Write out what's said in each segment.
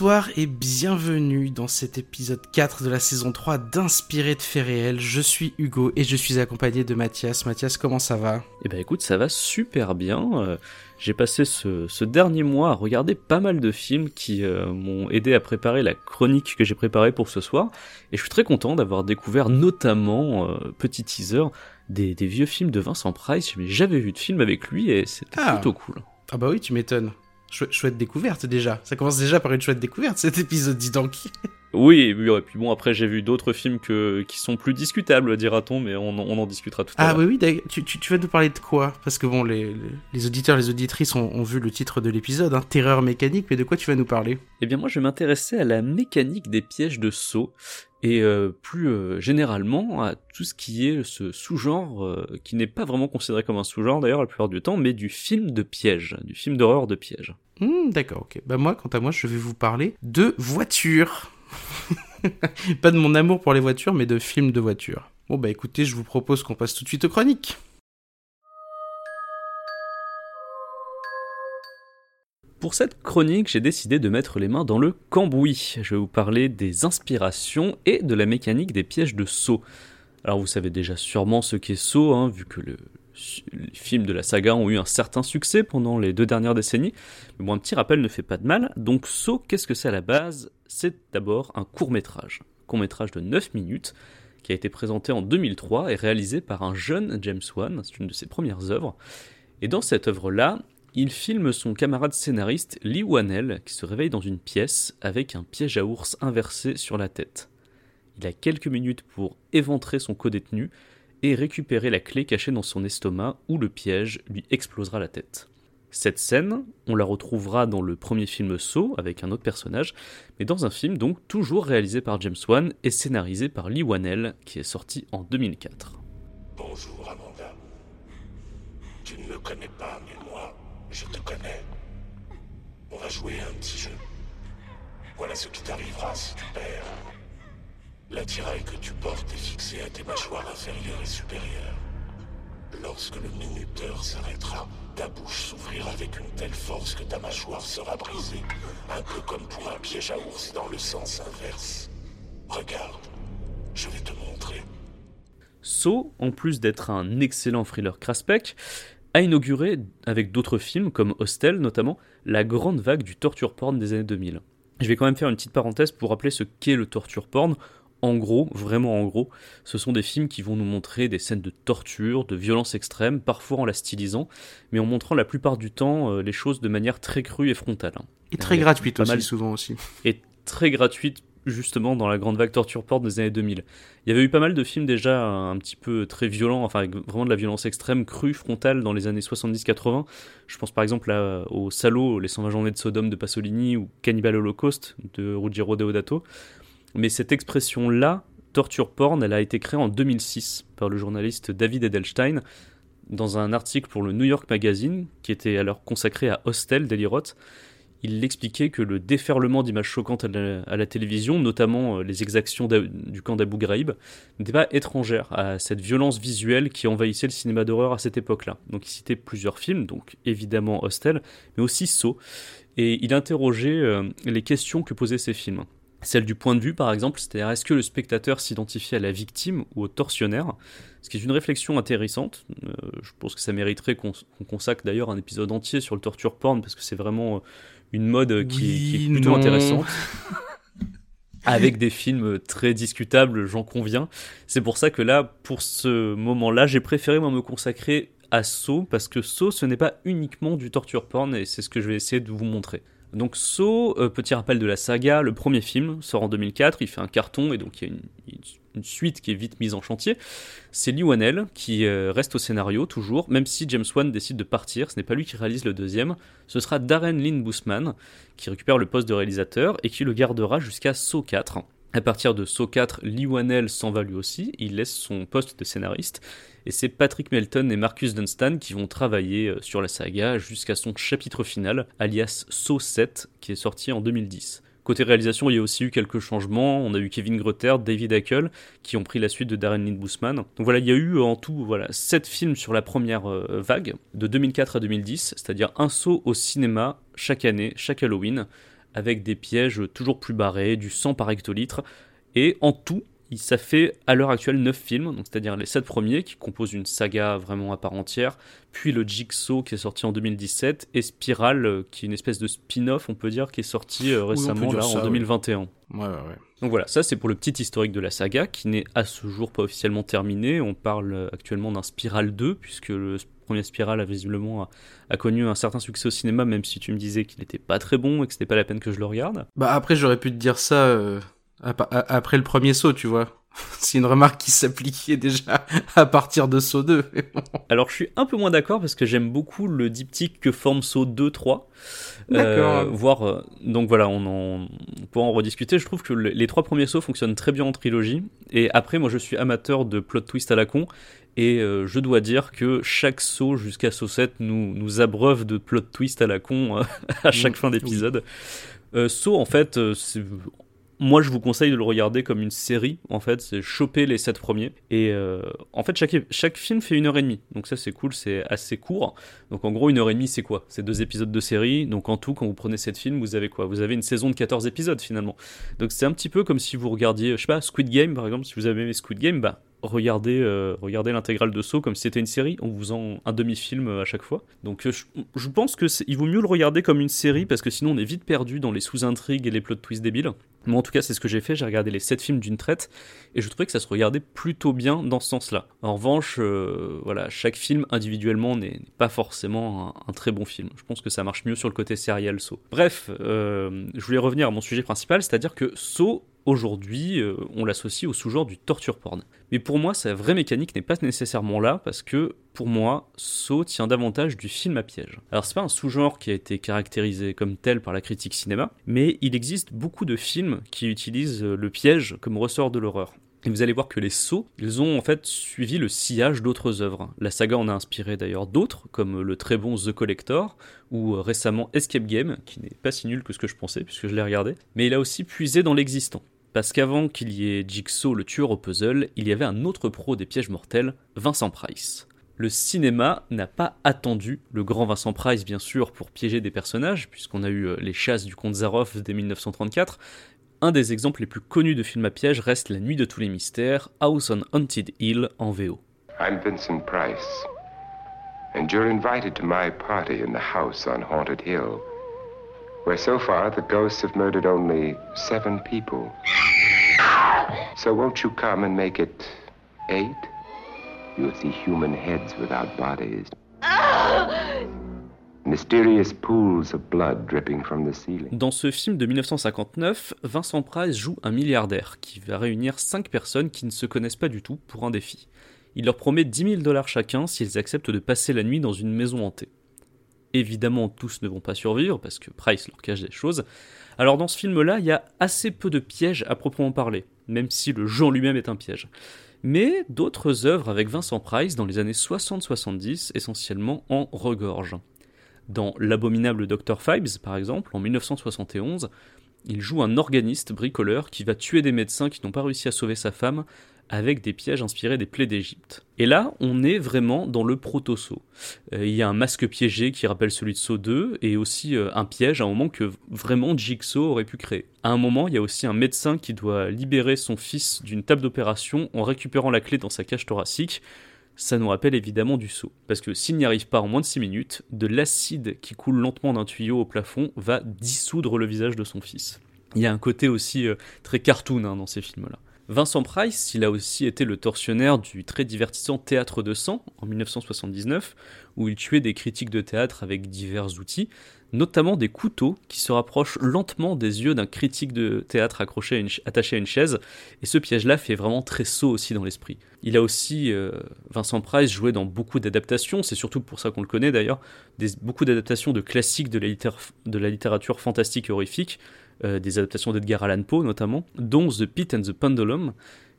Bonsoir et bienvenue dans cet épisode 4 de la saison 3 d'Inspiré de faits réels. Je suis Hugo et je suis accompagné de Mathias. Mathias, comment ça va? Eh ben écoute, ça va super bien. Euh, J'ai passé ce, ce dernier mois à regarder pas mal de films qui euh, m'ont aidé à préparer la chronique que j'ai préparée pour ce soir. Et je suis très content d'avoir découvert notamment, euh, petit teaser, des, des vieux films de Vincent Price. J'avais vu de films avec lui et c'était Ah. plutôt cool. Ah bah oui, tu m'étonnes. Chouette, découverte déjà. Ça commence déjà par une chouette découverte cet épisode, dis donc. Oui, oui, et puis bon, après j'ai vu d'autres films que, qui sont plus discutables, dira-t-on, mais on, en- on en discutera tout à Ah l'heure. oui, oui, d'ailleurs, tu, tu, tu vas nous parler de quoi? Parce que bon, les, auditeurs, les auditrices ont, ont vu le titre de l'épisode, hein, Terreur mécanique, mais de quoi tu vas nous parler? Eh bien moi je vais m'intéresser à la mécanique des pièges de saut et euh, plus euh, généralement à tout ce qui est ce sous-genre euh, qui n'est pas vraiment considéré comme un sous-genre d'ailleurs la plupart du temps mais du film de piège, du film d'horreur de piège. Hmm, D'accord, ok. Bah moi, quant à moi, je vais vous parler de voitures. Pas de mon amour pour les voitures, mais de films de voitures. Bon bah écoutez, je vous propose qu'on passe tout de suite aux chroniques. Pour cette chronique, j'ai décidé de mettre les mains dans le cambouis. Je vais vous parler des inspirations et de la mécanique des pièges de saut. Alors vous savez déjà sûrement ce qu'est Saut, hein, vu que le, les films de la saga ont eu un certain succès pendant les deux dernières décennies. Mais bon, un petit rappel ne fait pas de mal. Donc Saut, qu'est-ce que c'est à la base? C'est d'abord un court métrage. Court métrage de 9 minutes qui a été présenté en 2003 et réalisé par un jeune James Wan. C'est une de ses premières œuvres. Et dans cette œuvre-là, il filme son camarade scénariste Lee Wanell qui se réveille dans une pièce avec un piège à ours inversé sur la tête. Il a quelques minutes pour éventrer son codétenu et récupérer la clé cachée dans son estomac où le piège lui explosera la tête. Cette scène, on la retrouvera dans le premier film Saw avec un autre personnage, mais dans un film donc toujours réalisé par James Wan et scénarisé par Lee Wanell qui est sorti en 2004. Bonjour, Amanda. Tu ne me connais pas, mais moi, je te connais. On va jouer à un petit jeu. Voilà ce qui t'arrivera si tu perds. L'attirail que tu portes est fixé à tes mâchoires inférieures et supérieures. Lorsque le minuteur s'arrêtera, ta bouche s'ouvrira avec une telle force que ta mâchoire sera brisée, un peu comme pour un piège à ours dans le sens inverse. Regarde, je vais te montrer. Saw, en plus d'être un excellent thriller craspec, a inauguré, avec d'autres films comme Hostel notamment, la grande vague du torture porn des années 2000. Je vais quand même faire une petite parenthèse pour rappeler ce qu'est le torture porn. En gros, vraiment en gros, ce sont des films qui vont nous montrer des scènes de torture, de violence extrême, parfois en la stylisant, mais en montrant la plupart du temps euh, les choses de manière très crue et frontale. hein. Et très gratuite pas aussi, mal- souvent aussi. et très gratuite justement dans la grande vague torture porn des années 2000. Il y avait eu pas mal de films déjà un petit peu très violents, enfin avec vraiment de la violence extrême, crue, frontale dans les années 70-80. Je pense par exemple à- au Salaud, Les 120 journées de Sodome de Pasolini ou Cannibal Holocaust de Ruggiero Deodato. Mais cette expression-là, torture porn, elle a été créée en 2006 par le journaliste David Edelstein dans un article pour le New York Magazine qui était alors consacré à Hostel d'Eli Roth il expliquait que le déferlement d'images choquantes à la, télévision, notamment euh, les exactions du camp d'Abu Ghraib, n'était pas étrangère à cette violence visuelle qui envahissait le cinéma d'horreur à cette époque-là. Donc il citait plusieurs films, donc évidemment Hostel, mais aussi Saw, et il interrogeait euh, les questions que posaient ces films. Celle du point de vue, par exemple, c'est-à-dire est-ce que le spectateur s'identifie à la victime ou au tortionnaire? Ce qui est une réflexion intéressante. Euh, je pense que ça mériterait qu'on consacre d'ailleurs un épisode entier sur le torture porn, parce que c'est vraiment euh, une mode qui, qui est plutôt non. intéressante. Avec des films très discutables, j'en conviens. C'est pour ça que là, pour ce moment-là, j'ai préféré moi, me consacrer à Saw, parce que Saw, ce n'est pas uniquement du torture porn, et c'est ce que je vais essayer de vous montrer. Donc Saw, euh, petit rappel de la saga, le premier film sort en 2004, il fait un carton, et donc il y a une, suite qui est vite mise en chantier. C'est Lee Wanell qui euh, reste au scénario toujours, même si James Wan décide de partir. Ce n'est pas lui qui réalise le deuxième. Ce sera Darren Lynn Bousman qui récupère le poste de réalisateur et qui le gardera jusqu'à Saw 4. À partir de Saw 4, Lee Wanell s'en va lui aussi, il laisse son poste de scénariste, et c'est Patrick Melton et Marcus Dunstan qui vont travailler euh, sur la saga jusqu'à son chapitre final, alias Saw 7, qui est sorti en 2010. Côté réalisation, il y a aussi eu quelques changements. On a eu Kevin Grotter, David Hackel, qui ont pris la suite de Darren Lynn Bousman. Donc voilà, il y a eu en tout voilà, 7 films sur la première euh, vague, de 2004 à 2010, c'est-à-dire un saut au cinéma chaque année, chaque Halloween, avec des pièges toujours plus barrés, du sang par hectolitre. Et en tout, ça fait à l'heure actuelle 9 films, c'est-à-dire les 7 premiers qui composent une saga vraiment à part entière, puis le Jigsaw qui est sorti en 2017, et Spiral euh, qui est une espèce de spin-off, on peut dire, qui est sorti euh, récemment là, en 2021. Ouais, ouais, ouais. Donc voilà, ça c'est pour le petit historique de la saga qui n'est à ce jour pas officiellement terminé. On parle euh, actuellement d'un Spiral 2, puisque le premier Spiral a visiblement a, connu un certain succès au cinéma, même si tu me disais qu'il n'était pas très bon et que c'était pas la peine que je le regarde. Bah après, j'aurais pu te dire ça après le premier saut, tu vois. C'est une remarque qui s'appliquait déjà à partir de saut 2. Alors je suis un peu moins d'accord parce que j'aime beaucoup le diptyque que forme saut 2-3. D'accord. voir, euh, donc voilà, on, en, on pourra en rediscuter. Je trouve que les trois premiers sauts fonctionnent très bien en trilogie. Et après, moi je suis amateur de plot twist à la con. Et euh, je dois dire que chaque saut jusqu'à saut 7 nous, nous abreuve de plot twist à la con euh, à chaque fin d'épisode. saut, en fait, c'est moi, je vous conseille de le regarder comme une série, en fait, c'est choper les sept premiers. Et euh, en fait, chaque, chaque film fait une heure et demie. Donc ça, c'est cool, c'est assez court. Donc en gros, une heure et demie, c'est quoi? C'est deux épisodes de série. Donc en tout, quand vous prenez sept films, vous avez quoi? Vous avez une saison de 14 épisodes, finalement. Donc c'est un petit peu comme si vous regardiez, je sais pas, Squid Game, par exemple. Si vous avez aimé Squid Game, bah, regardez, euh, regardez l'intégrale de Saw comme si c'était une série en vous faisant un demi-film euh, à chaque fois. Donc je, je pense que il vaut mieux le regarder comme une série parce que sinon on est vite perdu dans les sous-intrigues et les plot twists débiles. Moi, en tout cas, c'est ce que j'ai fait. J'ai regardé les 7 films d'une traite et je trouvais que ça se regardait plutôt bien dans ce sens-là. En revanche, euh, voilà, chaque film individuellement n'est pas forcément un, très bon film. Je pense que ça marche mieux sur le côté serial Saw. Bref, euh, je voulais revenir à mon sujet principal, c'est-à-dire que Saw aujourd'hui, euh, on l'associe au sous-genre du torture porn. Mais pour moi, sa vraie mécanique n'est pas nécessairement là, parce que pour moi, Saw tient davantage du film à piège. Alors c'est pas un sous-genre qui a été caractérisé comme tel par la critique cinéma, mais il existe beaucoup de films qui utilisent euh, le piège comme ressort de l'horreur. Et vous allez voir que les sauts, ils ont en fait suivi le sillage d'autres œuvres. La saga en a inspiré d'ailleurs d'autres, comme le très bon The Collector, ou euh, récemment Escape Game, qui n'est pas si nul que ce que je pensais, puisque je l'ai regardé. Mais il a aussi puisé dans l'existant. Parce qu'avant qu'il y ait Jigsaw le tueur au puzzle, il y avait un autre pro des pièges mortels, Vincent Price. Le cinéma n'a pas attendu le grand Vincent Price, bien sûr, pour piéger des personnages, puisqu'on a eu euh, les chasses du comte Zaroff dès 1934. Un des exemples les plus connus de films à piège reste La Nuit de tous les mystères, House on Haunted Hill en VO. I'm Vincent Price, and you're invited to my party in the house on Haunted Hill. where so far the ghosts have murdered only seven people. So won't you come and make it eight? You'll see human heads without bodies. Mysterious pools of blood dripping from the ceiling. Dans ce film de 1959, Vincent Price joue un milliardaire qui va réunir cinq personnes qui ne se connaissent pas du tout pour un défi. Il leur promet 10 000 dollars chacun s'ils acceptent de passer la nuit dans une maison hantée. Évidemment, tous ne vont pas survivre parce que Price leur cache des choses. Alors dans ce film-là, il y a assez peu de pièges à proprement parler, même si le jeu en lui-même est un piège. Mais d'autres œuvres avec Vincent Price dans les années 60-70 essentiellement en regorgent. Dans L'abominable Dr. Fibes, par exemple, en 1971, il joue un organiste bricoleur qui va tuer des médecins qui n'ont pas réussi à sauver sa femme avec des pièges inspirés des plaies d'Égypte. Et là, on est vraiment dans le proto-saut. Euh, il y a un masque piégé qui rappelle celui de Saut 2, et aussi euh, un piège à un moment que vraiment Jigsaw aurait pu créer. À un moment, il y a aussi un médecin qui doit libérer son fils d'une table d'opération en récupérant la clé dans sa cage thoracique. Ça nous rappelle évidemment du saut. Parce que s'il n'y arrive pas en moins de 6 minutes, de l'acide qui coule lentement d'un tuyau au plafond va dissoudre le visage de son fils. Il y a un côté aussi euh, très cartoon hein, dans ces films-là. Vincent Price, il a aussi été le tortionnaire du très divertissant Théâtre de sang en 1979, où il tuait des critiques de théâtre avec divers outils, notamment des couteaux qui se rapprochent lentement des yeux d'un critique de théâtre attaché à une chaise, et ce piège-là fait vraiment très saut aussi dans l'esprit. Il a aussi, euh, Vincent Price, joué dans beaucoup d'adaptations, c'est surtout pour ça qu'on le connaît d'ailleurs, beaucoup d'adaptations de classiques de la, de la, littérature fantastique et horrifique, euh, des adaptations d'Edgar Allan Poe notamment, dont The Pit and the Pendulum,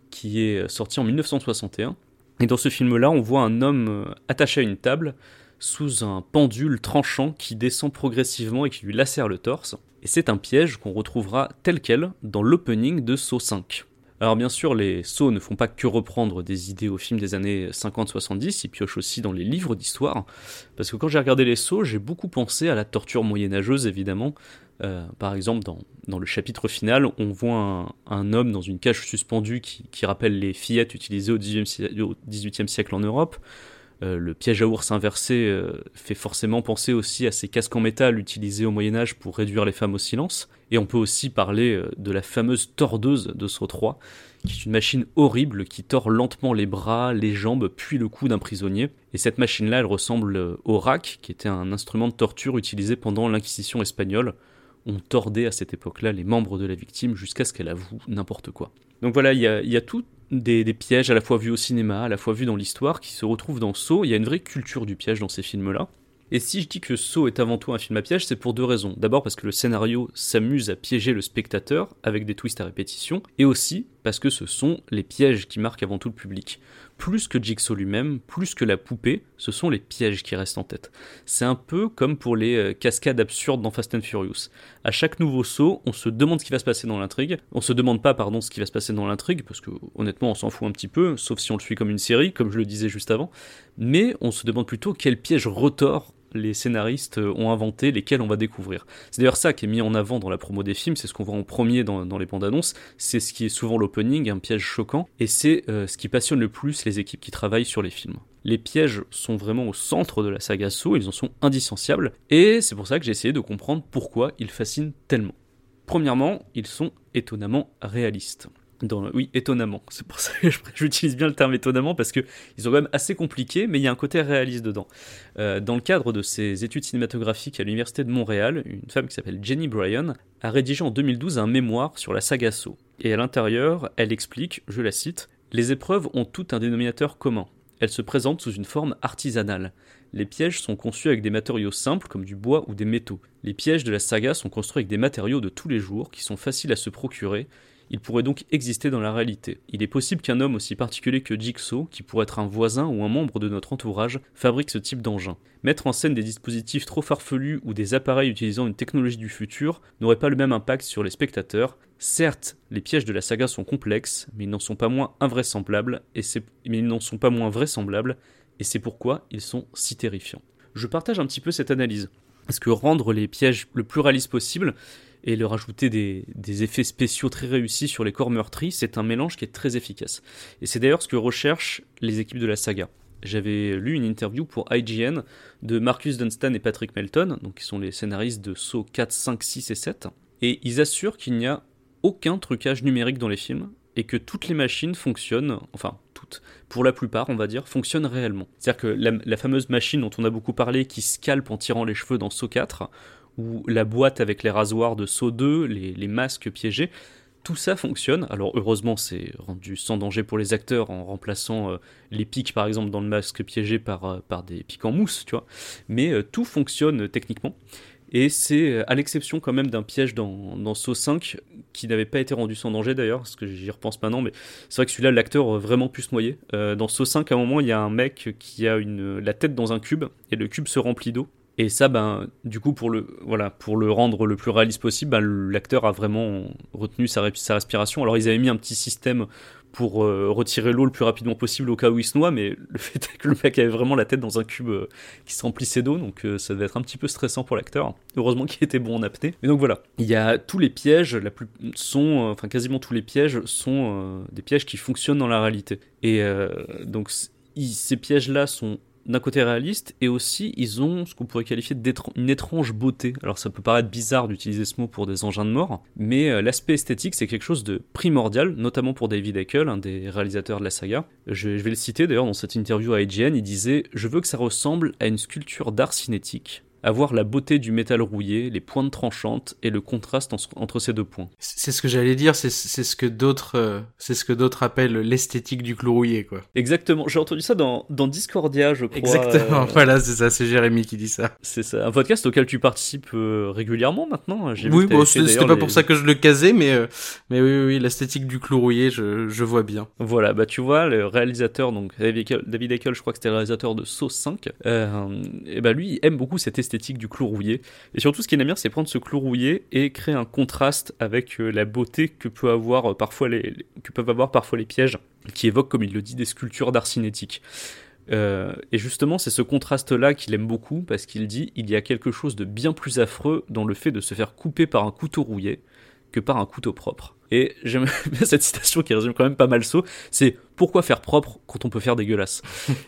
qui est sorti en 1961. Et dans ce film-là, on voit un homme euh, attaché à une table, sous un pendule tranchant qui descend progressivement et qui lui lacère le torse. Et c'est un piège qu'on retrouvera tel quel dans l'opening de Saw 5. Alors bien sûr, les Saw ne font pas que reprendre des idées au film des années 50-70, ils piochent aussi dans les livres d'histoire, parce que quand j'ai regardé les Saw, j'ai beaucoup pensé à la torture moyenâgeuse évidemment. Euh, par exemple, dans, le chapitre final, on voit un, homme dans une cage suspendue qui, rappelle les fillettes utilisées au XVIIIe siècle en Europe. Euh, le piège à ours inversé euh, fait forcément penser aussi à ces casques en métal utilisés au Moyen Âge pour réduire les femmes au silence. Et on peut aussi parler euh, de la fameuse tordeuse de Saut 3, qui est une machine horrible qui tord lentement les bras, les jambes, puis le cou d'un prisonnier. Et cette machine-là, elle ressemble au rack, qui était un instrument de torture utilisé pendant l'Inquisition espagnole. On tordait à cette époque-là les membres de la victime jusqu'à ce qu'elle avoue n'importe quoi. Donc voilà, il y a, y a tout des, pièges à la fois vus au cinéma, à la fois vus dans l'histoire, qui se retrouvent dans Saw. Il y a une vraie culture du piège dans ces films-là. Et si je dis que Saw est avant tout un film à piège, c'est pour deux raisons. D'abord parce que le scénario s'amuse à piéger le spectateur avec des twists à répétition, et aussi parce que ce sont les pièges qui marquent avant tout le public. Plus que Jigsaw lui-même, plus que la poupée, ce sont les pièges qui restent en tête. C'est un peu comme pour les euh, cascades absurdes dans Fast and Furious. À chaque nouveau saut, on se demande ce qui va se passer dans l'intrigue. On se demande pas, pardon, ce qui va se passer dans l'intrigue, parce que honnêtement, on s'en fout un petit peu, sauf si on le suit comme une série, comme je le disais juste avant. Mais on se demande plutôt quel piège retort les scénaristes ont inventé, lesquels on va découvrir. C'est d'ailleurs ça qui est mis en avant dans la promo des films, c'est ce qu'on voit en premier dans, les bandes annonces, c'est ce qui est souvent l'opening, un piège choquant, et c'est euh, ce qui passionne le plus les équipes qui travaillent sur les films. Les pièges sont vraiment au centre de la saga ils en sont indissociables, et c'est pour ça que j'ai essayé de comprendre pourquoi ils fascinent tellement. Premièrement, ils sont étonnamment réalistes. Oui, étonnamment. C'est pour ça que j'utilise bien le terme étonnamment parce que ils sont quand même assez compliqués, mais il y a un côté réaliste dedans. Euh, dans le cadre de ses études cinématographiques à l'université de Montréal, une femme qui s'appelle Jenny Bryan a rédigé en 2012 un mémoire sur la saga Saw. Et à l'intérieur, elle explique, je la cite, Les épreuves ont tout un dénominateur commun. Elles se présentent sous une forme artisanale. Les pièges sont conçus avec des matériaux simples comme du bois ou des métaux. Les pièges de la saga sont construits avec des matériaux de tous les jours qui sont faciles à se procurer il pourrait donc exister dans la réalité. Il est possible qu'un homme aussi particulier que Jigsaw, qui pourrait être un voisin ou un membre de notre entourage, fabrique ce type d'engin. Mettre en scène des dispositifs trop farfelus ou des appareils utilisant une technologie du futur n'aurait pas le même impact sur les spectateurs. Certes, les pièges de la saga sont complexes, mais ils n'en sont pas moins invraisemblables, mais ils n'en sont pas moins vraisemblables, et c'est pourquoi ils sont si terrifiants. Je partage un petit peu cette analyse. Parce que rendre les pièges le plus réaliste possible, et leur ajouter des, effets spéciaux très réussis sur les corps meurtris, c'est un mélange qui est très efficace. Et c'est d'ailleurs ce que recherchent les équipes de la saga. J'avais lu une interview pour IGN de Marcus Dunstan et Patrick Melton, qui sont les scénaristes de Saw 4, 5, 6 et 7, et ils assurent qu'il n'y a aucun trucage numérique dans les films et que toutes les machines fonctionnent, enfin toutes, pour la plupart on va dire, fonctionnent réellement. C'est-à-dire que la, fameuse machine dont on a beaucoup parlé qui scalpe en tirant les cheveux dans Saw 4, ou la boîte avec les rasoirs de Saut 2, les, masques piégés, tout ça fonctionne. Alors heureusement, c'est rendu sans danger pour les acteurs en remplaçant euh, les pics par exemple dans le masque piégé par, euh, des pics en mousse, tu vois. Mais euh, tout fonctionne techniquement. Et c'est à l'exception quand même d'un piège dans, dans Saw 5 qui n'avait pas été rendu sans danger d'ailleurs, parce que j'y repense maintenant, mais c'est vrai que celui-là, l'acteur aurait vraiment pu se noyer. dans Saw 5, à un moment, il y a un mec qui a une, la tête dans un cube, et le cube se remplit d'eau. Et ça, ben, du coup, pour le, voilà, pour le rendre le plus réaliste possible, ben, l'acteur a vraiment retenu sa, sa, respiration. Alors, ils avaient mis un petit système pour euh, retirer l'eau le plus rapidement possible au cas où il se noie, mais le fait est que le mec avait vraiment la tête dans un cube euh, qui se remplissait d'eau, donc euh, ça devait être un petit peu stressant pour l'acteur. Heureusement qu'il était bon en apnée. Mais donc voilà, il y a tous les pièges, la plus, sont, enfin quasiment tous les pièges sont des pièges qui fonctionnent dans la réalité. Et donc ces pièges-là sont d'un côté réaliste et aussi ils ont ce qu'on pourrait qualifier d'une étrange beauté. Alors ça peut paraître bizarre d'utiliser ce mot pour des engins de mort, mais euh, l'aspect esthétique c'est quelque chose de primordial, notamment pour David Eckel, un des réalisateurs de la saga. Je, je vais le citer d'ailleurs dans cette interview à IGN, il disait Je veux que ça ressemble à une sculpture d'art cinétique avoir la beauté du métal rouillé, les pointes tranchantes et le contraste entre ces deux points. C'est ce que j'allais dire, c'est ce que d'autres euh, c'est ce que d'autres appellent l'esthétique du clou rouillé quoi. Exactement, j'ai entendu ça dans, dans Discordia, je crois. Exactement, euh, voilà, c'est ça, c'est Jérémy qui dit ça. C'est ça, un podcast auquel tu participes euh, régulièrement maintenant. Oui, bon, c'était pas pour ça que je le casais, mais mais oui, oui, l'esthétique du clou rouillé, je, je vois bien. Voilà, bah tu vois, le réalisateur donc David Eckel, je crois que c'était le réalisateur de Saw 5, et bah lui il aime beaucoup cette esthétique du clou rouillé. Et surtout, ce qu'il aime bien, c'est prendre ce clou rouillé et créer un contraste avec euh, la beauté que, peut avoir euh, parfois les, que peuvent avoir parfois les pièges, qui évoquent, comme il le dit, des sculptures d'art cinétique. Euh, et justement, c'est ce contraste-là qu'il aime beaucoup parce qu'il dit il y a quelque chose de bien plus affreux dans le fait de se faire couper par un couteau rouillé que par un couteau propre. Et j'aime bien cette citation qui résume quand même pas mal ça, c'est pourquoi faire propre quand on peut faire dégueulasse?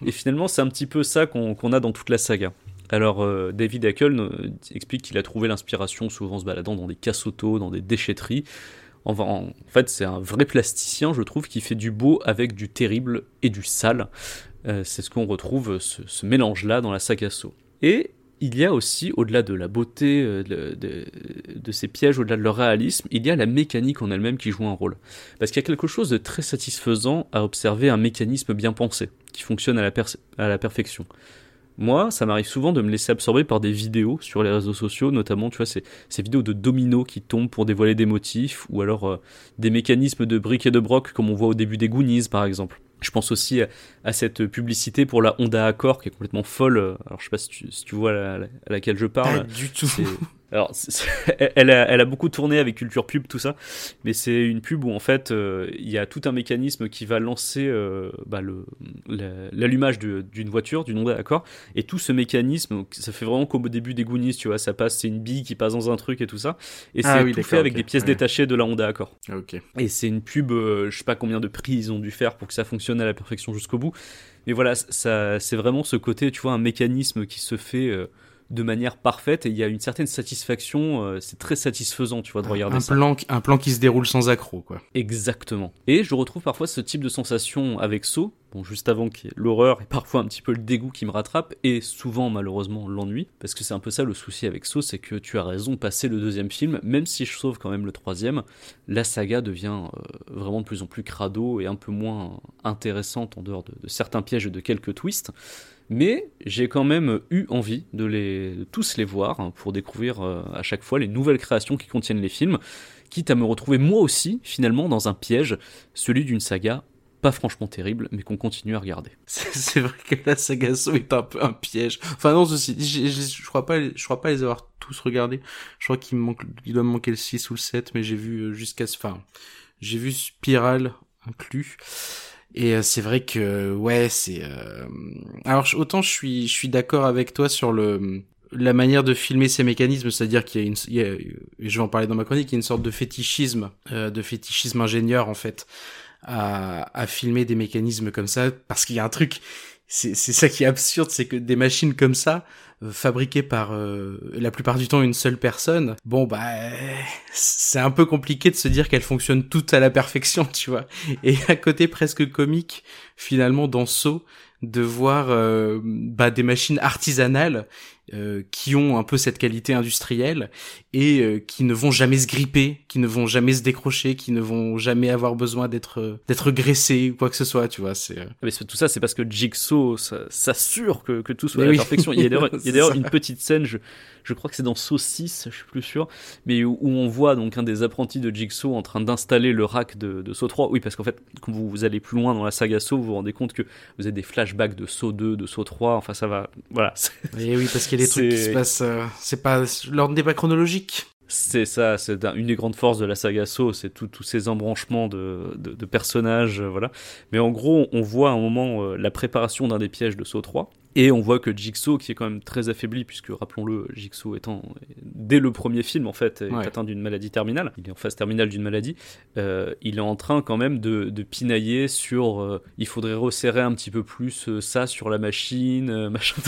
Et finalement, c'est un petit peu ça qu'on a dans toute la saga. Alors, euh, David Hackel euh, explique qu'il a trouvé l'inspiration souvent se baladant dans des cassotos, dans des déchetteries. En, fait, c'est un vrai plasticien, je trouve, qui fait du beau avec du terrible et du sale. Euh, c'est ce qu'on retrouve, ce, mélange-là, dans la saga So. Et il y a aussi, au-delà de la beauté de, ces pièges, au-delà de leur réalisme, il y a la mécanique en elle-même qui joue un rôle. Parce qu'il y a quelque chose de très satisfaisant à observer un mécanisme bien pensé, qui fonctionne à la perfection. Moi, ça m'arrive souvent de me laisser absorber par des vidéos sur les réseaux sociaux, notamment, tu vois, ces, ces vidéos de dominos qui tombent pour dévoiler des motifs, ou alors euh, des mécanismes de briques et de broc, comme on voit au début des Goonies, par exemple. Je pense aussi à, cette publicité pour la Honda Accord qui est complètement folle. Alors, je sais pas si tu, si tu vois à laquelle je parle. Pas du tout. Alors, elle a, elle a, beaucoup tourné avec Culture Pub, tout ça, mais c'est une pub où en fait euh, il y a tout un mécanisme qui va lancer euh, bah, l'allumage d'une voiture, d'une Honda d'accord, et tout ce mécanisme, ça fait vraiment comme au début des Goonies, tu vois, ça passe, c'est une bille qui passe dans un truc et tout ça, et ah c'est tout fait avec des pièces détachées de la Honda Accord. Ah. Et c'est une pub, euh, je sais pas combien de prix ils ont dû faire pour que ça fonctionne à la perfection jusqu'au bout, mais voilà, ça, c'est vraiment ce côté, tu vois, un mécanisme qui se fait de manière parfaite et il y a une certaine satisfaction, euh, c'est très satisfaisant, tu vois, de regarder un ça. Plan, un plan qui se déroule sans accroc, quoi. Exactement. Et je retrouve parfois ce type de sensation avec Saw, bon, juste avant qu'il y ait l'horreur et parfois un petit peu le dégoût qui me rattrape, et souvent, malheureusement, l'ennui, parce que c'est un peu ça le souci avec Saw, c'est que tu as raison, passer le deuxième film, même si je sauve quand même le troisième, la saga devient euh, vraiment de plus en plus crado et un peu moins intéressante en dehors de, de certains pièges et de quelques twists. Mais j'ai quand même eu envie de, les, tous les voir hein, pour découvrir euh, à chaque fois les nouvelles créations qui contiennent les films, quitte à me retrouver moi aussi finalement dans un piège, celui d'une saga pas franchement terrible, mais qu'on continue à regarder. C'est vrai que la saga So est un peu un piège. Enfin non, ceci, je, crois pas, crois pas les avoir tous regardés. Je crois qu'il manque, doit me manquer le 6 ou le 7, mais j'ai vu euh, jusqu'à, enfin, j'ai vu Spiral inclus. Et euh, c'est vrai que ouais, c'est euh... alors autant je suis je suis d'accord avec toi sur le la manière de filmer ces mécanismes, c'est-à-dire qu'il y a une, il y a, je vais en parler dans ma chronique, il y a une sorte de fétichisme, euh, de fétichisme ingénieur en fait, à, à filmer des mécanismes comme ça, parce qu'il y a un truc, c'est ça qui est absurde, c'est que des machines comme ça, euh, fabriquées par euh, la plupart du temps une seule personne, bon bah c'est un peu compliqué de se dire qu'elles fonctionnent toutes à la perfection, tu vois. Et à côté presque comique, finalement dans Saut, de voir euh, bah, des machines artisanales euh, qui ont un peu cette qualité industrielle et euh, qui ne vont jamais se gripper, qui ne vont jamais se décrocher, qui ne vont jamais avoir besoin d'être d'être graissés ou quoi que ce soit, tu vois. C'est. Ah, mais tout ça, c'est parce que Jigsaw s'assure que, que tout soit à la perfection. Il y a d'ailleurs une petite scène, je, je crois que c'est dans Saw 6, je suis plus sûr, mais où, on voit donc un des apprentis de Jigsaw en train d'installer le rack de, de Saw 3. Oui, parce qu'en fait, quand vous, vous, allez plus loin dans la saga Saw, vous vous rendez compte que vous avez des flashbacks de Saw 2, de Saw 3. Enfin, ça va. Voilà. Et oui, parce qu'il y a des trucs qui se passent. Euh, c'est pas. L'ordre n'est pas chronologique. C'est ça, c'est une des grandes forces de la saga Saw, c'est tous ces embranchements de, de, de, personnages, euh, voilà. Mais en gros, on voit à un moment euh, la préparation d'un des pièges de Saw 3, et on voit que Jigsaw, qui est quand même très affaibli, puisque rappelons-le, Jigsaw étant dès le premier film en fait, est Ouais. atteint d'une maladie terminale. Il est en phase terminale d'une maladie. Euh, il est en train quand même de, de pinailler sur. euh, il faudrait resserrer un petit peu plus euh, ça sur la machine, machin,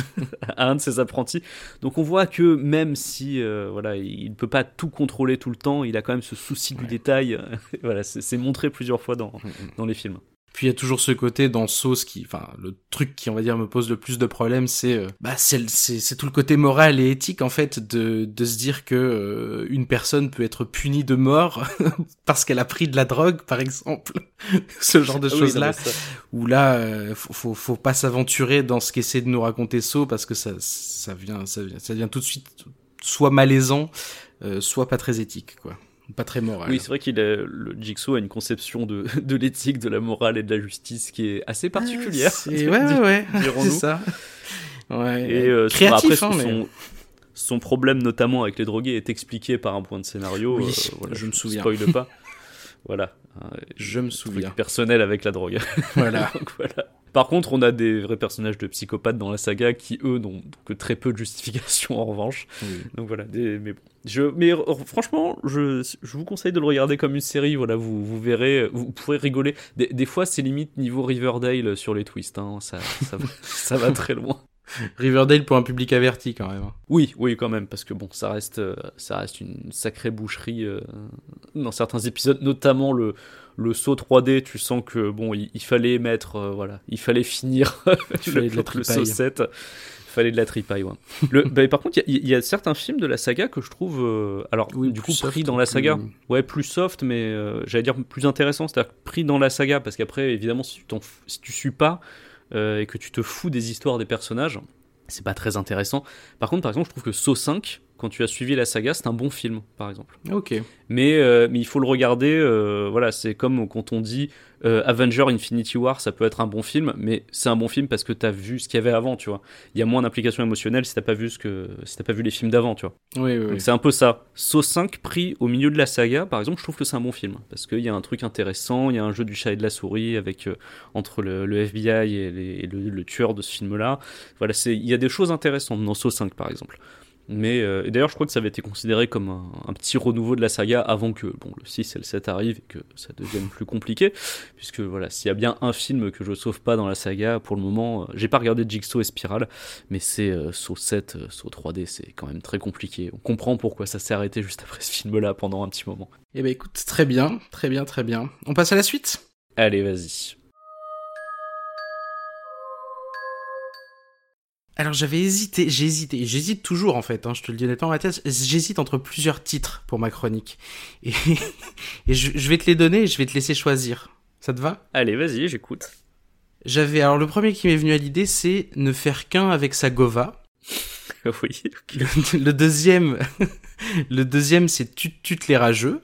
à un de ses apprentis. Donc on voit que même si voilà, il ne peut pas tout contrôler tout le temps, il a quand même ce souci du détail. voilà, c'est c'est montré plusieurs fois dans, dans les films. Puis il y a toujours ce côté dans Sauce qui, enfin, le truc qui, on va dire, me pose le plus de problèmes, c'est, euh, bah, c'est, c'est, c'est tout le côté moral et éthique, en fait, de, de se dire que euh, une personne peut être punie de mort parce qu'elle a pris de la drogue, par exemple. ce genre de Ah oui, choses-là. non, mais ça- où là, euh, faut, faut, faut pas s'aventurer dans ce qu'essaie de nous raconter So parce que ça, ça vient, ça vient, ça devient tout de suite soit malaisant, euh, soit pas très éthique, quoi. Pas très moral. Oui, c'est vrai qu'il a, le Jigsaw a une conception de, de l'éthique, de la morale et de la justice qui est assez particulière. C'est- ouais, ouais, ouais. dirons-nous. C'est ça. Ouais. Et euh, Créatif, après, hein, son, mais... son problème notamment avec les drogués est expliqué par un point de scénario. Oui, euh, voilà, je me souviens. Spoil pas. voilà. Un Je me souviens. personnel avec la drogue. Voilà. Donc, voilà. Par contre, on a des vrais personnages de psychopathes dans la saga qui, eux, n'ont que très peu de justification en revanche. Oui. Donc voilà, des, mais bon. Je, mais euh, franchement, je, je vous conseille de le regarder comme une série. Voilà, vous, vous verrez, vous pourrez rigoler. Des, des fois, c'est limite niveau Riverdale sur les twists. Hein. Ça, ça, va, ça va très loin. Riverdale pour un public averti, quand même. hein. Oui, oui, quand même, parce que bon, ça reste, euh, ça reste une sacrée boucherie euh, dans certains épisodes, notamment le, le saut 3D. Tu sens que bon, il, il fallait mettre, euh, voilà, il fallait finir Il fallait de la le saut 7. Il fallait de la tripaille, ouais. Le, bah, par contre, il y, a- il y a certains films de la saga que je trouve, euh, alors Oui, du coup, pris dans la plus- saga, ouais, plus soft, mais euh, j'allais dire plus intéressant, c'est-à-dire pris dans la saga, parce qu'après, évidemment, si tu, si tu suis pas euh, et que tu te fous des histoires des personnages, c'est pas très intéressant. Par contre, par exemple, je trouve que Saw 5, quand tu as suivi la saga, c'est un bon film, par exemple. Ok. Mais, euh, mais il faut le regarder, euh, voilà, c'est comme quand on dit euh, Avenger Infinity War, ça peut être un bon film, mais c'est un bon film parce que t'as vu ce qu'il y avait avant, tu vois. Il y a moins d'implication émotionnelle si t'as pas vu ce que, si t'as pas vu les films d'avant, tu vois. Oui, oui, oui. Donc c'est un peu ça. Saw 5 pris au milieu de la saga, par exemple, je trouve que c'est un bon film parce qu'il y a un truc intéressant, il y a un jeu du chat et de la souris avec euh, entre le, le FBI et, les- et le, le tueur de ce film-là. Voilà, c'est il y a des choses intéressantes dans Saw 5 par exemple. Mais euh, d'ailleurs, je crois que ça avait été considéré comme un, un petit renouveau de la saga avant que bon le 6 et le 7 arrivent et que ça devienne plus compliqué. Puisque voilà, s'il y a bien un film que je sauve pas dans la saga, pour le moment, euh, j'ai pas regardé Jigsaw et Spiral, mais c'est euh, Saw 7, euh, Saw 3D, c'est quand même très compliqué. On comprend pourquoi ça s'est arrêté juste après ce film-là pendant un petit moment. Eh ben écoute, très bien, très bien, très bien. On passe à la suite? Allez, vas-y. Alors j'avais hésité, j'ai hésité, j'hésite toujours en fait, hein, je te le dis honnêtement Mathias, j'hésite entre plusieurs titres pour ma chronique. Et, et je, je vais te les donner et je vais te laisser choisir. Ça te va? Allez, vas-y, j'écoute. J'avais, alors le premier qui m'est venu à l'idée c'est ne faire qu'un avec sa gova. oui. Le, le deuxième, le deuxième c'est tut les rageux.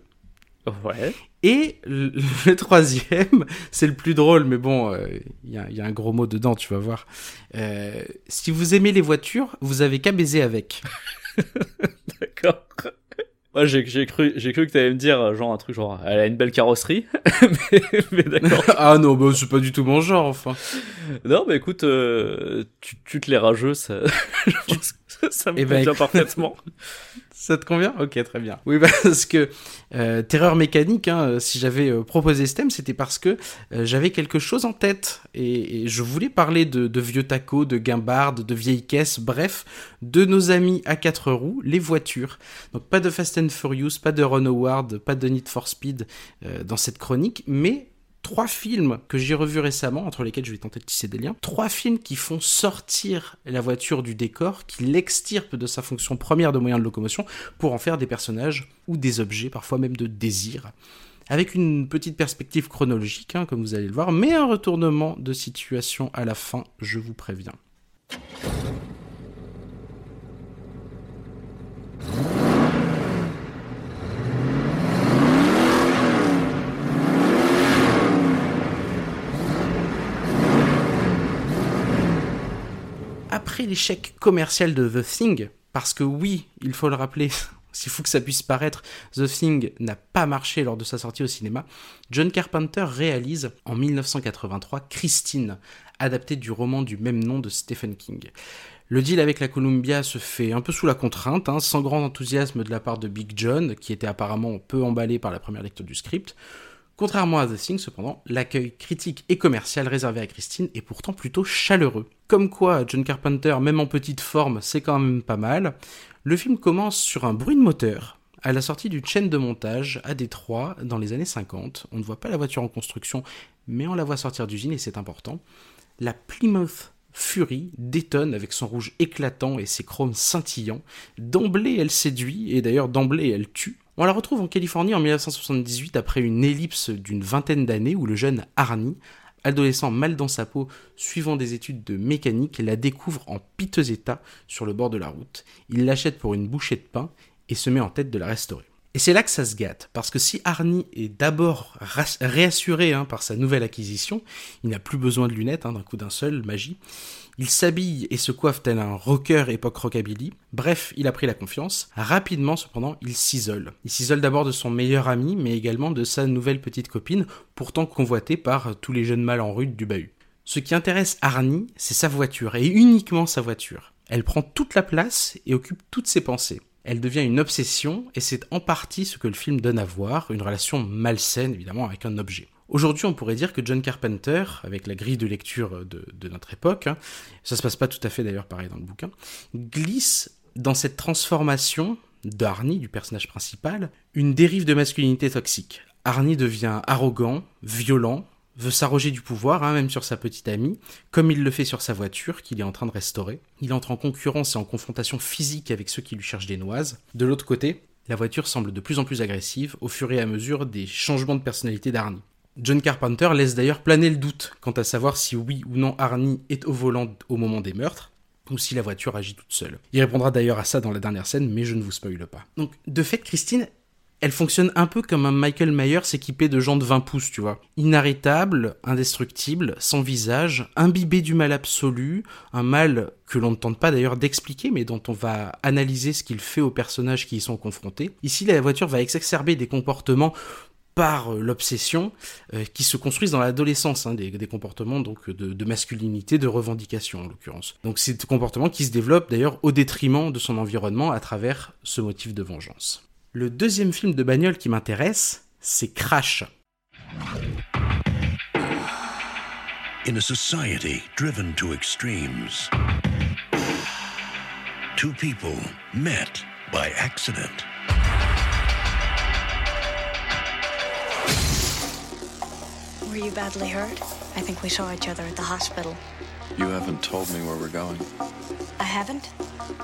Ouais. Et le, le troisième, c'est le plus drôle, mais bon, euh, il y, a, il y a un gros mot dedans, tu vas voir. Euh, si vous aimez les voitures, vous avez qu'à baiser avec. D'accord. Moi, j'ai cru, j'ai cru que t'allais me dire euh, genre un truc genre, elle a une belle carrosserie, mais, mais d'accord. ah non, bah, c'est pas du tout mon genre, enfin. Non, mais écoute, euh, tu, tu te les rageux, ça, je pense que ça me Eh ben, convient parfaitement. Ça te convient? Ok, très bien. Oui, parce que euh, Terreur mécanique, hein, si j'avais euh, proposé ce thème, c'était parce que euh, j'avais quelque chose en tête. Et, je voulais parler de, de vieux tacos, de guimbardes, de vieilles caisses, bref, de nos amis à quatre roues, les voitures. Donc pas de Fast and Furious, pas de Ron Howard, pas de Need for Speed euh, dans cette chronique, mais trois films que j'ai revus récemment, entre lesquels je vais tenter de tisser des liens. Trois films qui font sortir la voiture du décor, qui l'extirpent de sa fonction première de moyen de locomotion pour en faire des personnages ou des objets, parfois même de désir. Avec une petite perspective chronologique, hein, comme vous allez le voir, mais un retournement de situation à la fin, je vous préviens. Après l'échec commercial de The Thing, parce que oui, il faut le rappeler, s'il faut que ça puisse paraître, The Thing n'a pas marché lors de sa sortie au cinéma, John Carpenter réalise en 1983 Christine, adaptée du roman du même nom de Stephen King. Le deal avec la Columbia se fait un peu sous la contrainte, hein, sans grand enthousiasme de la part de Big John, qui était apparemment peu emballé par la première lecture du script. Contrairement à The Thing, cependant, l'accueil critique et commercial réservé à Christine est pourtant plutôt chaleureux. Comme quoi, John Carpenter, même en petite forme, c'est quand même pas mal. Le film commence sur un bruit de moteur, à la sortie d'une chaîne de montage à Détroit dans les années 50. On ne voit pas la voiture en construction, mais on la voit sortir d'usine et c'est important. La Plymouth Fury détonne avec son rouge éclatant et ses chromes scintillants. D'emblée, elle séduit, et d'ailleurs d'emblée, elle tue. On la retrouve en Californie en 1978 après une ellipse d'une vingtaine d'années où le jeune Arnie, adolescent mal dans sa peau, suivant des études de mécanique, la découvre en piteux état sur le bord de la route. Il l'achète pour une bouchée de pain et se met en tête de la restaurer. Et c'est là que ça se gâte, parce que si Arnie est d'abord réassuré hein, par sa nouvelle acquisition, il n'a plus besoin de lunettes hein, d'un coup d'un seul, magie, il s'habille et se coiffe tel un rocker époque rockabilly, bref, il a pris la confiance, rapidement cependant, il s'isole. Il s'isole d'abord de son meilleur ami, mais également de sa nouvelle petite copine, pourtant convoitée par tous les jeunes mâles en rude du bahut. Ce qui intéresse Arnie, c'est sa voiture, et uniquement sa voiture. Elle prend toute la place et occupe toutes ses pensées elle devient une obsession, et c'est en partie ce que le film donne à voir, une relation malsaine évidemment avec un objet. Aujourd'hui, on pourrait dire que John Carpenter, avec la grille de lecture de, notre époque, hein, ça se passe pas tout à fait d'ailleurs pareil dans le bouquin, glisse dans cette transformation d'Arnie, du personnage principal, une dérive de masculinité toxique. Arnie devient arrogant, violent, veut s'arroger du pouvoir, hein, même sur sa petite amie, comme il le fait sur sa voiture qu'il est en train de restaurer. Il entre en concurrence et en confrontation physique avec ceux qui lui cherchent des noises. De l'autre côté, la voiture semble de plus en plus agressive au fur et à mesure des changements de personnalité d'Arnie. John Carpenter laisse d'ailleurs planer le doute quant à savoir si oui ou non Arnie est au volant au moment des meurtres, ou si la voiture agit toute seule. Il répondra d'ailleurs à ça dans la dernière scène, mais je ne vous spoile pas. Donc, de fait, Christine, elle fonctionne un peu comme un Michael Myers équipé de de 20 pouces, tu vois. Inarrêtable, indestructible, sans visage, imbibé du mal absolu, un mal que l'on ne tente pas d'ailleurs d'expliquer, mais dont on va analyser ce qu'il fait aux personnages qui y sont confrontés. Ici, la voiture va exacerber des comportements par euh, l'obsession euh, qui se construisent dans l'adolescence, hein, des, comportements donc de, de, masculinité, de revendication en l'occurrence. Donc c'est des comportements qui se développent d'ailleurs au détriment de son environnement à travers ce motif de vengeance. Le deuxième film de bagnole qui m'intéresse, c'est Crash. In a society driven to extremes, two people met by accident. You badly hurt? I think we saw each other at the hospital. You haven't told me where we're going. I haven't?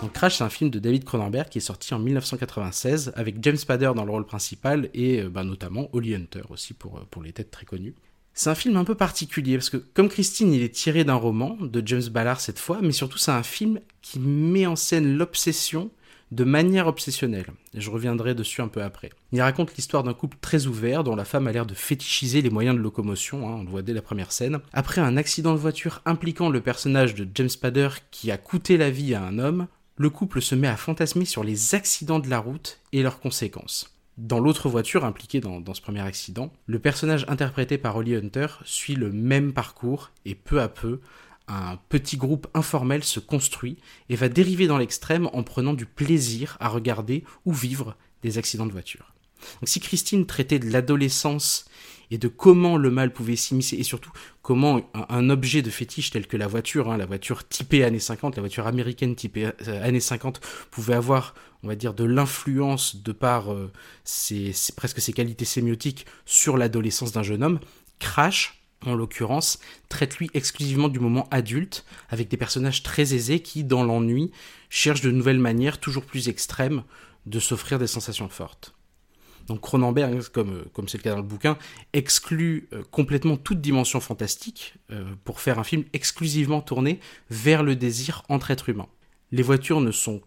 Donc Crash, c'est un film de David Cronenberg qui est sorti en 1996 avec James Spader dans le rôle principal et bah, notamment Holly Hunter aussi pour, euh, pour les têtes très connues. C'est un film un peu particulier parce que comme Christine, il est tiré d'un roman de James Ballard cette fois, mais surtout c'est un film qui met en scène l'obsession de manière obsessionnelle. Je reviendrai dessus un peu après. Il raconte l'histoire d'un couple très ouvert dont la femme a l'air de fétichiser les moyens de locomotion, hein, on le voit dès la première scène. Après un accident de voiture impliquant le personnage de James Spader qui a coûté la vie à un homme, le couple se met à fantasmer sur les accidents de la route et leurs conséquences. Dans l'autre voiture impliquée dans, dans, ce premier accident, le personnage interprété par Holly Hunter suit le même parcours et peu à peu, un petit groupe informel se construit et va dériver dans l'extrême en prenant du plaisir à regarder ou vivre des accidents de voiture. Donc si Christine traitait de l'adolescence et de comment le mal pouvait s'immiscer et surtout comment un, objet de fétiche tel que la voiture, hein, la voiture typée années 50, la voiture américaine typée euh, années 50 pouvait avoir, on va dire, de l'influence de par euh, presque ses qualités sémiotiques sur l'adolescence d'un jeune homme, Crash en l'occurrence, traite lui exclusivement du moment adulte, avec des personnages très aisés qui, dans l'ennui, cherchent de nouvelles manières toujours plus extrêmes de s'offrir des sensations fortes. Donc Cronenberg, comme comme c'est le cas dans le bouquin, exclut euh, complètement toute dimension fantastique euh, pour faire un film exclusivement tourné vers le désir entre êtres humains. Les voitures ne sont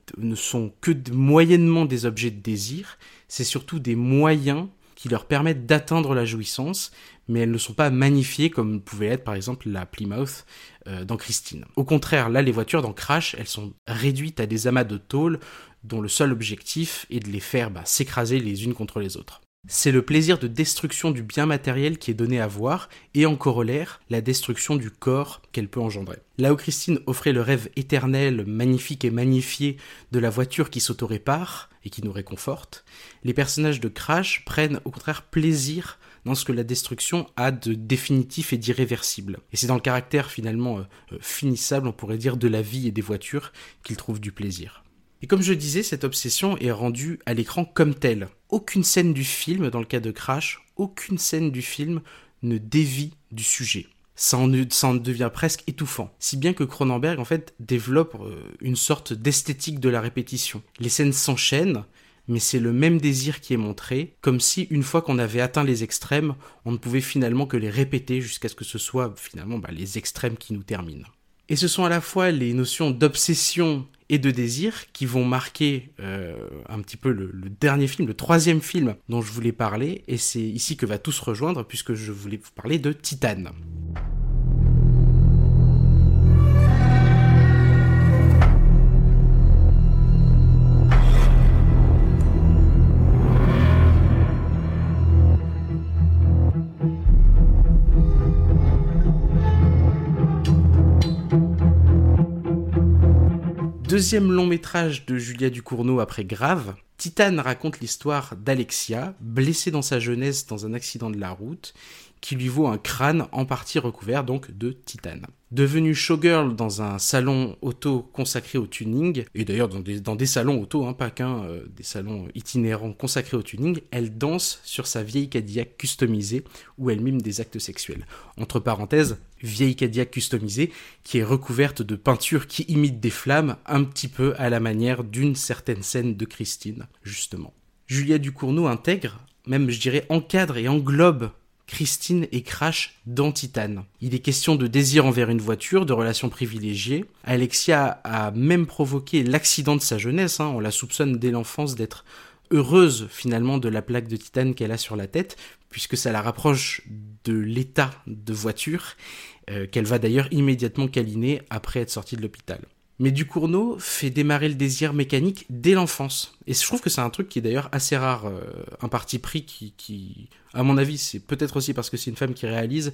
que moyennement des objets de désir, c'est surtout des moyens qui leur permettent d'atteindre la jouissance, mais elles ne sont pas magnifiées comme pouvait être par exemple la Plymouth euh, dans Christine. Au contraire, là les voitures dans Crash, elles sont réduites à des amas de tôle dont le seul objectif est de les faire bah, s'écraser les unes contre les autres. C'est le plaisir de destruction du bien matériel qui est donné à voir, et en corollaire, la destruction du corps qu'elle peut engendrer. Là où Christine offrait le rêve éternel, magnifique et magnifié de la voiture qui s'auto-répare et qui nous réconforte, les personnages de Crash prennent au contraire plaisir dans ce que la destruction a de définitif et d'irréversible. Et c'est dans le caractère finalement euh, euh, finissable, on pourrait dire, de la vie et des voitures qu'ils trouvent du plaisir. Et comme je disais, cette obsession est rendue à l'écran comme telle. Aucune scène du film, dans le cas de Crash, aucune scène du film ne dévie du sujet. Ça en, ça en devient presque étouffant. Si bien que Cronenberg, en fait, développe euh, une sorte d'esthétique de la répétition. Les scènes s'enchaînent, mais c'est le même désir qui est montré, comme si une fois qu'on avait atteint les extrêmes, on ne pouvait finalement que les répéter jusqu'à ce que ce soit finalement bah, les extrêmes qui nous terminent. Et ce sont à la fois les notions d'obsession et de désir qui vont marquer euh, un petit peu le, dernier film, le troisième film dont je voulais parler, et c'est ici que va tout se rejoindre puisque je voulais vous parler de Titane. Deuxième long métrage de Julia Ducournau après Grave, Titane raconte l'histoire d'Alexia, blessée dans sa jeunesse dans un accident de la route, qui lui vaut un crâne en partie recouvert donc de titane. Devenue showgirl dans un salon auto consacré au tuning, et d'ailleurs dans des, salons auto, hein, pas qu'un, euh, des salons itinérants consacrés au tuning, elle danse sur sa vieille Cadillac customisée où elle mime des actes sexuels. Entre parenthèses, vieille Cadillac customisée qui est recouverte de peintures qui imitent des flammes un petit peu à la manière d'une certaine scène de Christine, justement. Julia Ducournau intègre, même je dirais encadre et englobe Christine et Crash dans Titane. Il est question de désir envers une voiture, de relations privilégiées. Alexia a même provoqué l'accident de sa jeunesse, hein. on la soupçonne dès l'enfance d'être heureuse finalement de la plaque de titane qu'elle a sur la tête, puisque ça la rapproche de l'état de voiture, euh, qu'elle va d'ailleurs immédiatement câliner après être sortie de l'hôpital. Mais Ducournau fait démarrer le désir mécanique dès l'enfance. Et je trouve que c'est un truc qui est d'ailleurs assez rare, euh, un parti pris qui, qui à mon avis, c'est peut-être aussi parce que c'est une femme qui réalise,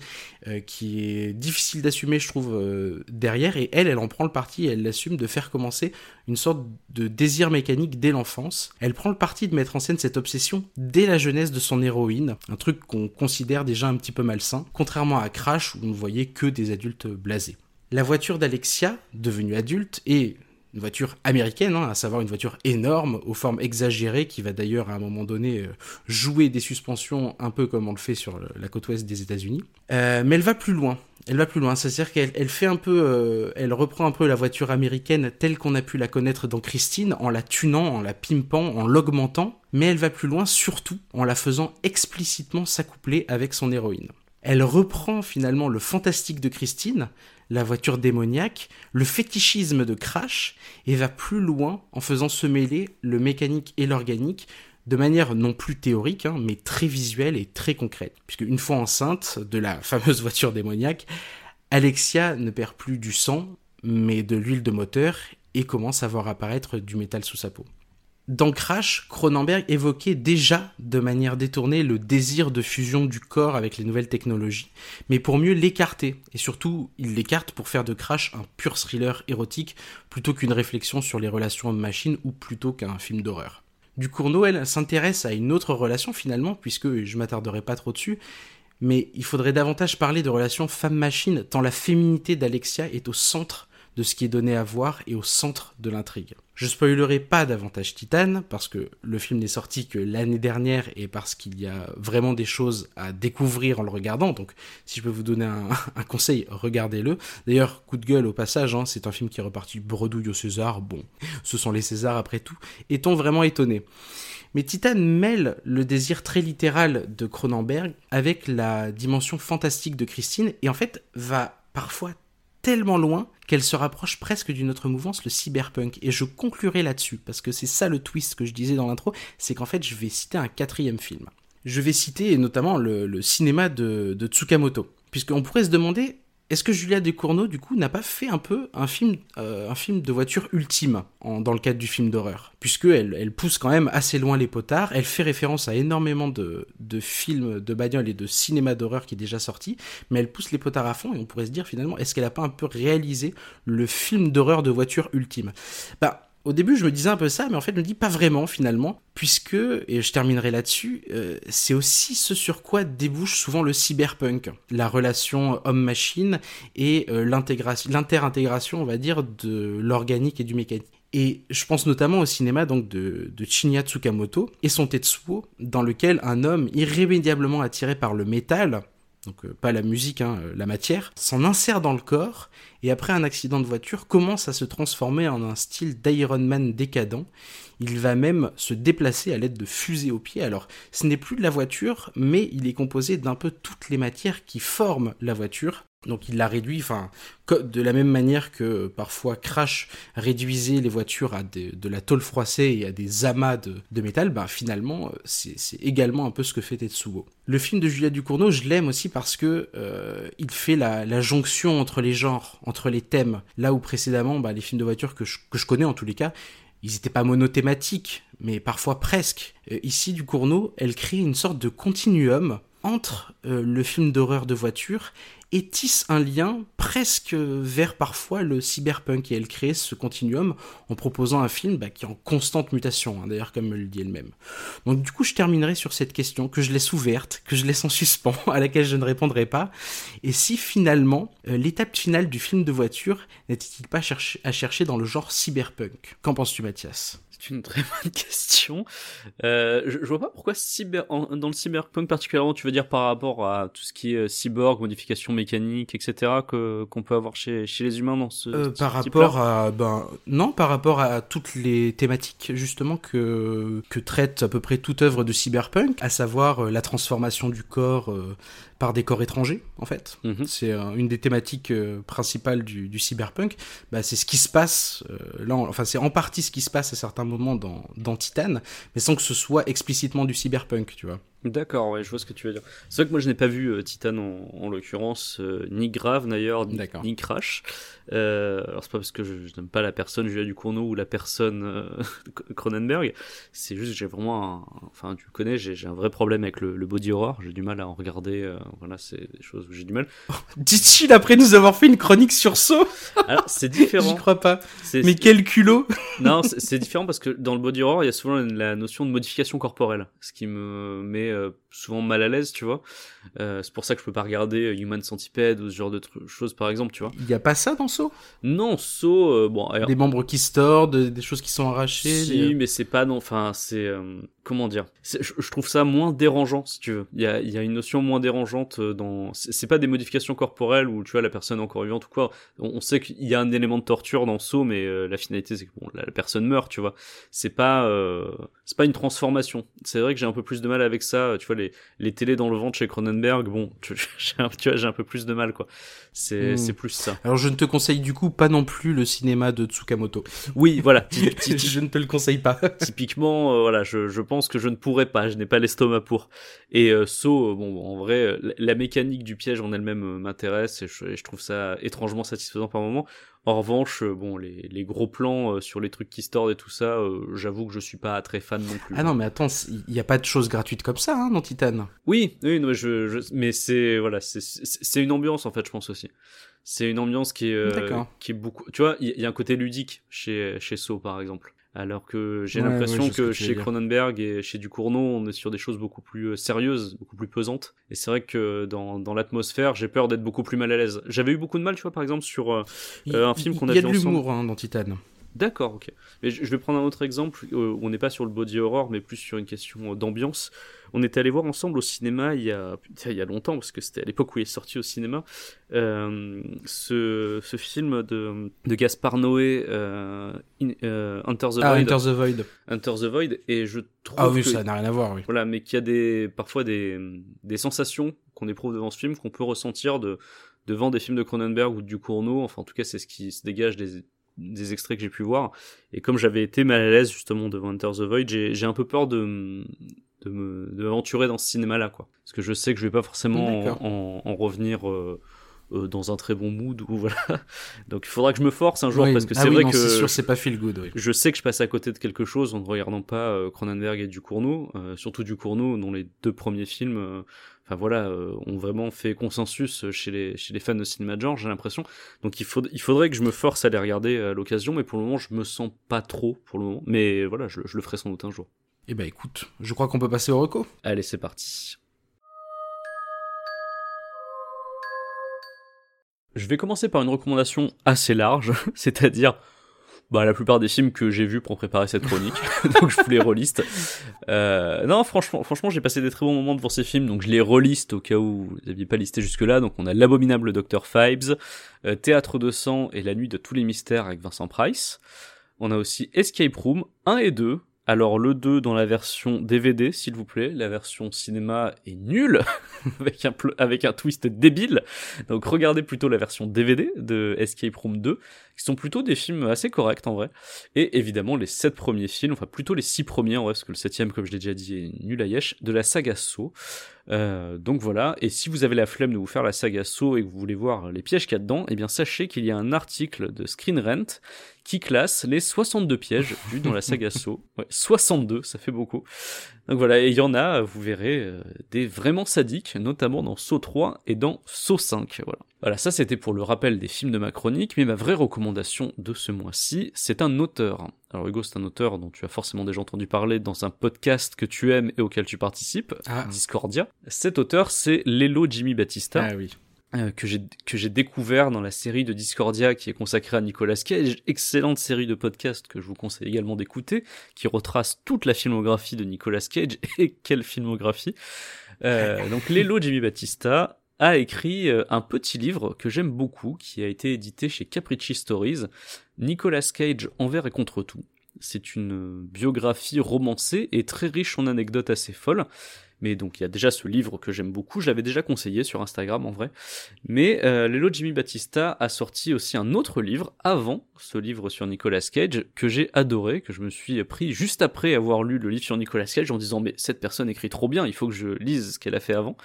euh, qui est difficile d'assumer, je trouve, euh, derrière. Et elle, elle en prend le parti elle l'assume de faire commencer une sorte de désir mécanique dès l'enfance. Elle prend le parti de mettre en scène cette obsession dès la jeunesse de son héroïne, un truc qu'on considère déjà un petit peu malsain, contrairement à Crash où on ne voyait que des adultes blasés. La voiture d'Alexia, devenue adulte, est une voiture américaine, hein, à savoir une voiture énorme, aux formes exagérées, qui va d'ailleurs à un moment donné euh, jouer des suspensions un peu comme on le fait sur la côte ouest des États-Unis. Euh, mais elle va plus loin. Elle va plus loin, c'est-à-dire qu'elle elle fait un peu, euh, elle reprend un peu la voiture américaine telle qu'on a pu la connaître dans Christine, en la tunant, en la pimpant, en l'augmentant, mais elle va plus loin surtout en la faisant explicitement s'accoupler avec son héroïne. Elle reprend finalement le fantastique de Christine, la voiture démoniaque, le fétichisme de Crash, et va plus loin en faisant se mêler le mécanique et l'organique de manière non plus théorique, hein, mais très visuelle et très concrète. Puisque une fois enceinte de la fameuse voiture démoniaque, Alexia ne perd plus du sang, mais de l'huile de moteur, et commence à voir apparaître du métal sous sa peau. Dans Crash, Cronenberg évoquait déjà de manière détournée le désir de fusion du corps avec les nouvelles technologies, mais pour mieux l'écarter, et surtout il l'écarte pour faire de Crash un pur thriller érotique plutôt qu'une réflexion sur les relations homme-machine ou plutôt qu'un film d'horreur. Ducournau, elle, s'intéresse à une autre relation finalement, puisque je m'attarderai pas trop dessus, mais il faudrait davantage parler de relation femme-machine tant la féminité d'Alexia est au centre de ce qui est donné à voir et au centre de l'intrigue. Je spoilerai pas davantage Titan parce que le film n'est sorti que l'année dernière et parce qu'il y a vraiment des choses à découvrir en le regardant. Donc, si je peux vous donner un, conseil, regardez-le. D'ailleurs, coup de gueule au passage, hein, c'est un film qui est reparti bredouille au César. Bon, ce sont les Césars après tout. Est-on vraiment étonné? Mais Titan mêle le désir très littéral de Cronenberg avec la dimension fantastique de Christine et en fait va parfois tellement loin qu'elle se rapproche presque d'une autre mouvance, le cyberpunk. Et je conclurai là-dessus, parce que c'est ça le twist que je disais dans l'intro, c'est qu'en fait je vais citer un quatrième film. Je vais citer notamment le, cinéma de, Tsukamoto, puisqu'on pourrait se demander, est-ce que Julia Ducournau, du coup, n'a pas fait un peu un film, euh, de voiture ultime dans le cadre du film d'horreur? Puisque elle, pousse quand même assez loin les potards, elle fait référence à énormément de, films de bagnole et de cinéma d'horreur qui est déjà sorti, mais elle pousse les potards à fond et on pourrait se dire finalement, est-ce qu'elle a pas un peu réalisé le film d'horreur de voiture ultime? Bah, au début, je me disais un peu ça, mais en fait, je me dis pas vraiment finalement, puisque, et je terminerai là-dessus, euh, c'est aussi ce sur quoi débouche souvent le cyberpunk, la relation homme-machine et euh, l'intégration, l'interintégration, on va dire, de l'organique et du mécanique. Et je pense notamment au cinéma donc de, de Shinya Tsukamoto et son Tetsuo, dans lequel un homme irrémédiablement attiré par le métal, donc euh, pas la musique, hein, euh, la matière, s'en insère dans le corps et après un accident de voiture commence à se transformer en un style d'Iron Man décadent. Il va même se déplacer à l'aide de fusées aux pieds. Alors ce n'est plus de la voiture, mais il est composé d'un peu toutes les matières qui forment la voiture. Donc il la réduit, enfin, de la même manière que parfois Crash réduisait les voitures à de la tôle froissée et à des amas de, métal, bah finalement euh, c'est également un peu ce que fait Tetsuo. Le film de Julia Ducournau, je l'aime aussi parce que euh, il fait la, jonction entre les genres, entre les thèmes. Là où précédemment, bah, les films de voiture que je, que je connais en tous les cas, ils n'étaient pas monothématiques, mais parfois presque. Euh, ici, Ducournau, elle crée une sorte de continuum entre euh, le film d'horreur de voiture et tisse un lien presque vers parfois le cyberpunk et elle crée ce continuum en proposant un film bah, qui est en constante mutation, hein, d'ailleurs comme me le dit elle-même. Donc du coup je terminerai sur cette question que je laisse ouverte, que je laisse en suspens, à laquelle je ne répondrai pas, et si finalement euh, l'étape finale du film de voiture n'était-il pas à chercher dans le genre cyberpunk? Qu'en penses-tu Mathias? C'est une très bonne question. Euh, je, vois pas pourquoi cyber, dans le cyberpunk particulièrement, tu veux dire par rapport à tout ce qui est euh, cyborg, modification etc., que qu'on peut avoir chez, chez les humains dans ce, Euh, ce par rapport à ben non par rapport à toutes les thématiques justement que que traite à peu près toute œuvre de cyberpunk à savoir euh, la transformation du corps euh, par des corps étrangers en fait Mhm. c'est euh, une des thématiques euh, principales du, du cyberpunk bah, c'est ce qui se passe euh, là en- enfin c'est en partie ce qui se passe à certains moments dans dans Titan mais sans que ce soit explicitement du cyberpunk tu vois D'accord, ouais, je vois ce que tu veux dire. C'est vrai que moi je n'ai pas vu euh, Titan en, en l'occurrence, euh, ni Grave d'ailleurs, ni, Crash. Euh, alors c'est pas parce que je, je n'aime pas la personne Julia Ducournau ou la personne euh, Cronenberg, c'est juste que j'ai vraiment un, enfin tu connais, j'ai un vrai problème avec le, le body horror, j'ai du mal à en regarder, euh, voilà, c'est des choses où j'ai du mal. dit-il après nous avoir fait une chronique sur Saw Alors c'est j'y différent. crois pas mais quel culot Non, c'est c'est différent parce que dans le body horror, il y a souvent la notion de modification corporelle, ce qui me met euh, souvent mal à l'aise, tu vois. Euh, c'est pour ça que je peux pas regarder euh, Human Centipede ou ce genre de choses, par exemple, tu vois. il y a pas ça dans Saw? Non, So, euh, bon, alors, des membres qui se tordent, des choses qui sont arrachées. si, des- mais c'est pas non, enfin, c'est euh, comment dire? Je, trouve ça moins dérangeant, si tu veux. Il y a, y a une notion moins dérangeante dans. C'est pas des modifications corporelles où tu vois la personne est encore vivante ou quoi. On, on sait qu'il y a un élément de torture dans So, mais la finalité c'est que bon, la, la personne meurt, tu vois. C'est pas, c'est pas une transformation. C'est vrai que j'ai un peu plus de mal avec ça. Tu vois les les télés dans le ventre chez Cronenberg, bon, tu, j'ai un- tu vois, j'ai un peu plus de mal, quoi. C'est Hmm. c'est plus ça. Alors je ne te conseille du coup pas non plus le cinéma de Tsukamoto. Oui, voilà. Je ne te le conseille pas. Typiquement, euh, voilà, je, je pense que je ne pourrais pas, je n'ai pas l'estomac pour. Et euh, So, euh, bon, en vrai, euh, la, la mécanique du piège en elle-même m'intéresse et je, et je trouve ça étrangement satisfaisant par moment. En revanche, euh, bon, les, les gros plans euh, sur les trucs qui se tordent et tout ça, euh, j'avoue que je suis pas très fan non plus. Ah non mais attends, il n'y a pas de choses gratuites comme ça hein, dans Titan. Oui, oui, non, je, je, mais c'est voilà, c'est- une ambiance en fait, je pense aussi. C'est une ambiance qui est euh, D'accord. qui est beaucoup. Tu vois, il y, il y a un côté ludique chez chez So par exemple. Alors que j'ai Ouais, l'impression ouais, que chez. Cronenberg et chez Ducournau, on est sur des choses beaucoup plus euh, sérieuses, beaucoup plus pesantes. Et c'est vrai que dans, dans l'atmosphère, j'ai peur d'être beaucoup plus mal à l'aise. J'avais eu beaucoup de mal, tu vois, par exemple, sur euh, Il Euh, un film qu'on a Il y a de vu l'humour hein, dans Titan. D'accord, ok. Mais je vais prendre un autre exemple euh, où on n'est pas sur le body horror, mais plus sur une question d'ambiance. On était allé voir ensemble au cinéma il y a, il y a longtemps, parce que c'était à l'époque où il est sorti au cinéma, euh, ce, ce film de, de Gaspard Noé, euh, In- euh, Enter the Ah, Void. Enter the Void. Enter the Void, et je trouve Ah oui, que, ça n'a rien à voir, oui. voilà, mais qu'il y a des, parfois des, des sensations qu'on éprouve devant ce film qu'on peut ressentir de, devant des films de Cronenberg ou du Cournot. Enfin, en tout cas, c'est ce qui se dégage des, des extraits que j'ai pu voir. Et comme j'avais été mal à l'aise justement devant Enter the Void, j'ai un peu peur de, de m'aventurer dans ce cinéma-là, quoi. Parce que je sais que je vais pas forcément en, en, en revenir. euh, euh, dans un très bon mood ou voilà. Donc il faudra que je me force un jour Oui. parce que Ah c'est oui, vrai non, que c'est sûr, c'est pas feel good. Oui. je sais que je passe à côté de quelque chose en ne regardant pas euh, Cronenberg et Ducournau, surtout Ducournau dont les deux premiers films, enfin voilà, euh, ont vraiment fait consensus chez les chez les fans de cinéma de genre, j'ai l'impression. Donc il faut il faudrait que je me force à les regarder à l'occasion, mais pour le moment je me sens pas trop pour le moment. Mais voilà, je, je le ferai sans doute un jour. Eh ben écoute, je crois qu'on peut passer au reco. Allez, c'est parti. Je vais commencer par une recommandation assez large, c'est-à-dire bah, la plupart des films que j'ai vus pour préparer cette chronique, donc je vous les reliste. Euh, non, franchement, franchement, j'ai passé des très bons moments devant ces films, donc je les reliste au cas où vous n'aviez pas listé jusque-là. Donc on a l'abominable Dr Fibes, euh, Théâtre de sang et La nuit de tous les mystères avec Vincent Price. On a aussi Escape Room 1 et 2. Alors le 2 dans la version DVD, s'il vous plaît. La version cinéma est nulle, avec, un avec un twist débile. Donc regardez plutôt la version DVD de Escape Room 2, qui sont plutôt des films assez corrects en vrai. Et évidemment les 7 premiers films, enfin plutôt les 6 premiers en vrai, parce que le 7 comme je l'ai déjà dit, est nul à yesh, de la saga Saw. Euh, donc voilà, et si vous avez la flemme de vous faire la saga Saw et que vous voulez voir les pièges qu'il y a dedans, eh bien sachez qu'il y a un article de Screen Rant qui classe les 62 pièges vus dans la saga Saw. Ouais, 62, ça fait beaucoup. Donc voilà, et il y en a, vous verrez, euh, des vraiment sadiques, notamment dans Saw 3 et dans Saw 5. Voilà. Voilà, ça c'était pour le rappel des films de ma chronique, mais ma vraie recommandation de ce mois-ci, c'est un auteur. Alors Hugo, c'est un auteur dont tu as forcément déjà entendu parler dans un podcast que tu aimes et auquel tu participes, Ah. Discordia. Cet auteur, c'est Lelo Jimmy Battista Ah oui. Euh, que j'ai découvert dans la série de Discordia qui est consacrée à Nicolas Cage, excellente série de podcasts que je vous conseille également d'écouter, qui retrace toute la filmographie de Nicolas Cage et quelle filmographie. Euh, donc Lelo Jimmy Battista a écrit euh, un petit livre que j'aime beaucoup, qui a été édité chez Capricci Stories, Nicolas Cage envers et contre tout. C'est une biographie romancée et très riche en anecdotes assez folles. Mais donc il y a déjà ce livre que j'aime beaucoup, je l'avais déjà conseillé sur Instagram en vrai. Mais euh, Lelo Jimmy Battista a sorti aussi un autre livre avant ce livre sur Nicolas Cage que j'ai adoré, que je me suis pris juste après avoir lu le livre sur Nicolas Cage en disant mais cette personne écrit trop bien, il faut que je lise ce qu'elle a fait avant.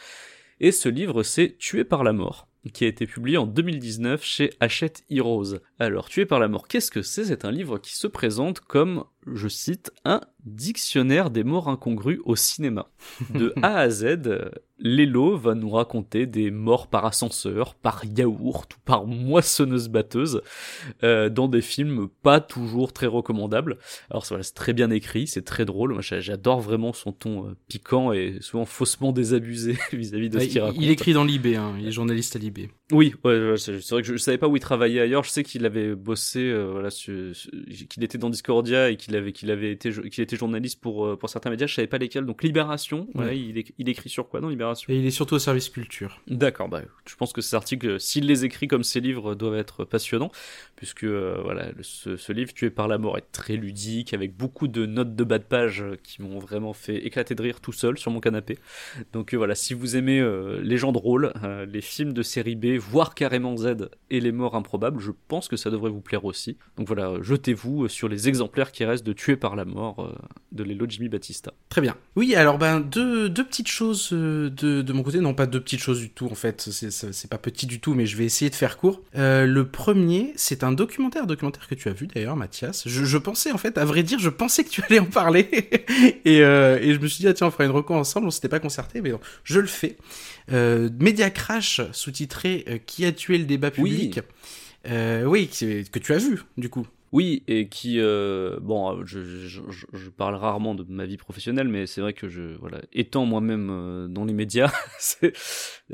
Et ce livre c'est Tué par la mort qui a été publié en 2019 chez Hachette Heroes. Alors, Tué par la mort, qu'est-ce que c'est? C'est un livre qui se présente comme, je cite, un dictionnaire des morts incongrues au cinéma. De A à Z, Lelo va nous raconter des morts par ascenseur, par yaourt ou par moissonneuse batteuse, euh, dans des films pas toujours très recommandables. Alors voilà, c'est très bien écrit, c'est très drôle. Moi, j'a- j'adore vraiment son ton euh, piquant et souvent faussement désabusé vis-à-vis de Ah, ce qu'il il, raconte. il écrit dans l'IB, hein. il est journaliste à l'IB. Oui, ouais, c'est vrai que je, je savais pas où il travaillait ailleurs. Je sais qu'il avait bossé, euh, voilà, qu'il était dans Discordia et qu'il avait, qu'il avait été, qu'il était journaliste pour euh, pour certains médias. Je savais pas lesquels. Donc Libération, voilà, il, il écrit sur quoi dans Libération? Et il est surtout au service culture. D'accord, bah, je pense que ces articles, s'il les écrit comme ces livres, doivent être passionnants, puisque euh, voilà, le- ce, ce livre Tué par la mort est très ludique, avec beaucoup de notes de bas de page euh, qui m'ont vraiment fait éclater de rire tout seul sur mon canapé. Donc euh, voilà, si vous aimez euh, les gens drôles, les films de série B, voire carrément Z et les morts improbables, je pense que ça devrait vous plaire aussi. Donc voilà, jetez-vous sur les exemplaires qui restent de Tué par la mort euh, de Lelo Jimmy Battista. Très bien. Oui, alors ben deux, deux petites choses euh, de, de mon côté, non pas deux petites choses du tout en fait, c'est pas petit du tout, mais je vais essayer de faire court. Euh, le premier, c'est un documentaire, documentaire que tu as vu d'ailleurs, Mathias. Je, je pensais en fait, à vrai dire, je pensais que tu allais en parler, et, euh, et je me suis dit ah tiens on fera une reco ensemble, on s'était pas concerté, mais non, je le fais. Euh, Media Crash, sous-titré Qui a tué le débat Oui. public? Euh, oui, que que tu as vu du coup. Oui, et qui, euh, bon, euh, je, je, je- parle rarement de ma vie professionnelle, mais c'est vrai que je, voilà, étant moi-même euh, dans les médias, c'est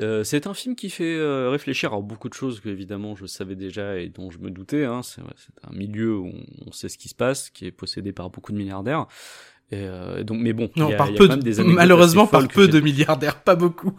euh, c'est un film qui fait euh, réfléchir à beaucoup de choses que évidemment je savais déjà et dont je me doutais. Hein. C'est ouais, c'est un milieu où on, on sait ce qui se passe, qui est possédé par beaucoup de milliardaires. Et euh, donc, mais bon, Non, y a, par il y a peu, quand même de- des malheureusement par peu de milliardaires, pas beaucoup.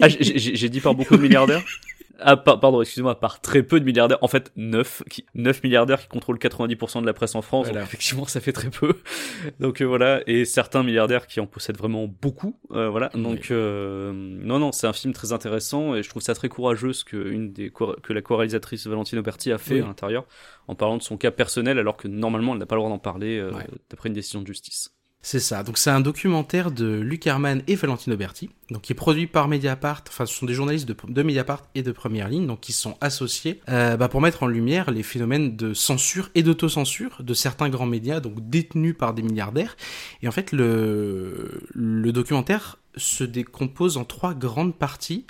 Ah, j'ai- j'ai j'ai dit par beaucoup de milliardaires? Ah, par- pardon, excusez-moi, par très peu de milliardaires. En fait, 9, qui, 9 milliardaires qui contrôlent 90% de la presse en France. Voilà. Donc, effectivement, ça fait très peu. Donc, euh, voilà. Et certains milliardaires qui en possèdent vraiment beaucoup. Euh, voilà. Donc, euh, non, non, c'est un film très intéressant et je trouve ça très courageux ce que, une des, que la co-réalisatrice Valentine Auberti a fait Oui. à l'intérieur en parlant de son cas personnel alors que normalement elle n'a pas le droit d'en parler euh, Ouais. d'après une décision de justice. C'est ça. Donc c'est un documentaire de Luc Herman et Valentino Berti, donc qui est produit par Mediapart. Enfin, ce sont des journalistes de, Mediapart et de Première Ligne, donc qui sont associés euh, bah, pour mettre en lumière les phénomènes de censure et d'autocensure de certains grands médias, donc détenus par des milliardaires. Et en fait, le le documentaire se décompose en trois grandes parties.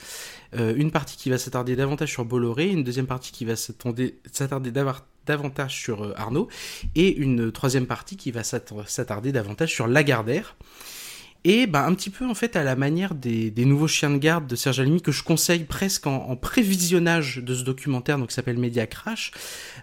Euh, une partie qui va s'attarder davantage sur Bolloré, une deuxième partie qui va s'attarder davantage sur euh, Arnaud, et une troisième partie qui va s'attarder davantage sur Lagardère. Et bah, un petit peu en fait à la manière des, nouveaux chiens de garde de Serge Alimi que je conseille presque en, en prévisionnage de ce documentaire donc qui s'appelle Media Crash.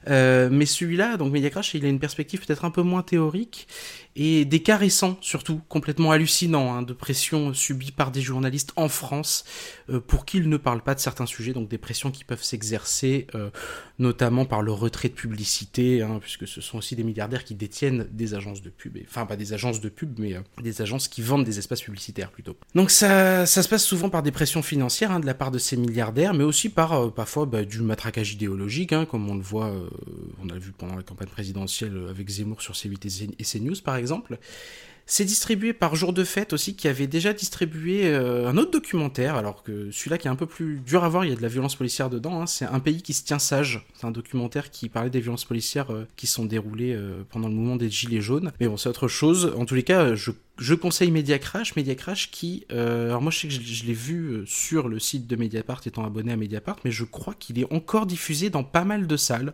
Euh, mais celui-là, donc Media Crash, il a une perspective peut-être un peu moins théorique et des cas récents surtout, complètement hallucinants, hein, de pressions subies par des journalistes en France euh, pour qu'ils ne parlent pas de certains sujets, donc des pressions qui peuvent s'exercer euh, notamment par le retrait de publicité, hein, puisque ce sont aussi des milliardaires qui détiennent des agences de pub, enfin pas des agences de pub, mais euh, des agences qui vendent des espaces publicitaires plutôt. Donc ça, se passe souvent par des pressions financières hein, de la part de ces milliardaires, mais aussi par euh, parfois bah, du matraquage idéologique, comme on le voit, euh, on a vu pendant la campagne présidentielle avec Zemmour sur C8 et CNews par exemple. C'est distribué par Jour de Fête aussi, qui avait déjà distribué euh, un autre documentaire, alors que celui-là qui est un peu plus dur à voir, il y a de la violence policière dedans, hein, c'est Un pays qui se tient sage. C'est un documentaire qui parlait des violences policières euh, qui sont déroulées euh, pendant le mouvement des Gilets jaunes. Mais bon, c'est autre chose. En tous les cas, je, conseille Media Crash, Media Crash qui... alors moi je sais que je l'ai vu sur le site de Mediapart étant abonné à Mediapart, mais je crois qu'il est encore diffusé dans pas mal de salles.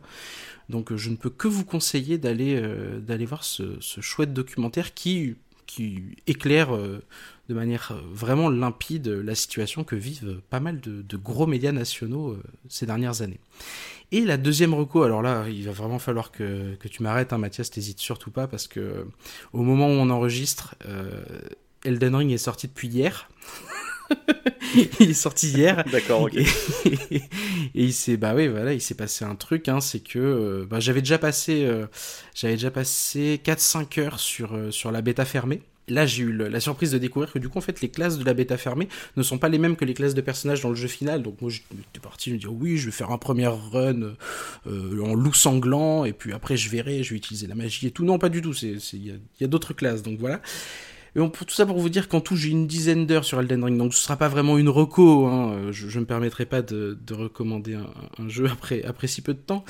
Donc je ne peux que vous conseiller d'aller euh, d'aller voir ce, ce, chouette documentaire qui, qui éclaire euh, de manière vraiment limpide la situation que vivent pas mal de, de gros médias nationaux euh, ces dernières années. Et la deuxième reco, alors là, il va vraiment falloir que, que tu m'arrêtes, hein, Mathias, t'hésites surtout pas, parce que au moment où on enregistre, Elden Ring est sorti depuis hier. il est sorti hier. D'accord, ok. Et, et, et il s'est, bah oui, voilà, il s'est passé un truc, hein, c'est que euh, bah, j'avais déjà passé, euh, j'avais déjà passé 4-5 heures sur, euh, sur la bêta fermée. Là, j'ai eu la surprise de découvrir que du coup, en fait, les classes de la bêta fermée ne sont pas les mêmes que les classes de personnages dans le jeu final. Donc moi, j'étais parti me dire oui, je vais faire un premier run euh, en loup sanglant, et puis après, je verrai, je vais utiliser la magie et tout. Non, pas du tout. Il y a, y a d'autres classes, donc voilà. Et pour tout ça pour vous dire qu'en tout j'ai une dizaine d'heures sur Elden Ring, donc ce sera pas vraiment une reco, hein. je, je me permettrai pas de, de recommander un, un, jeu après, après si peu de temps.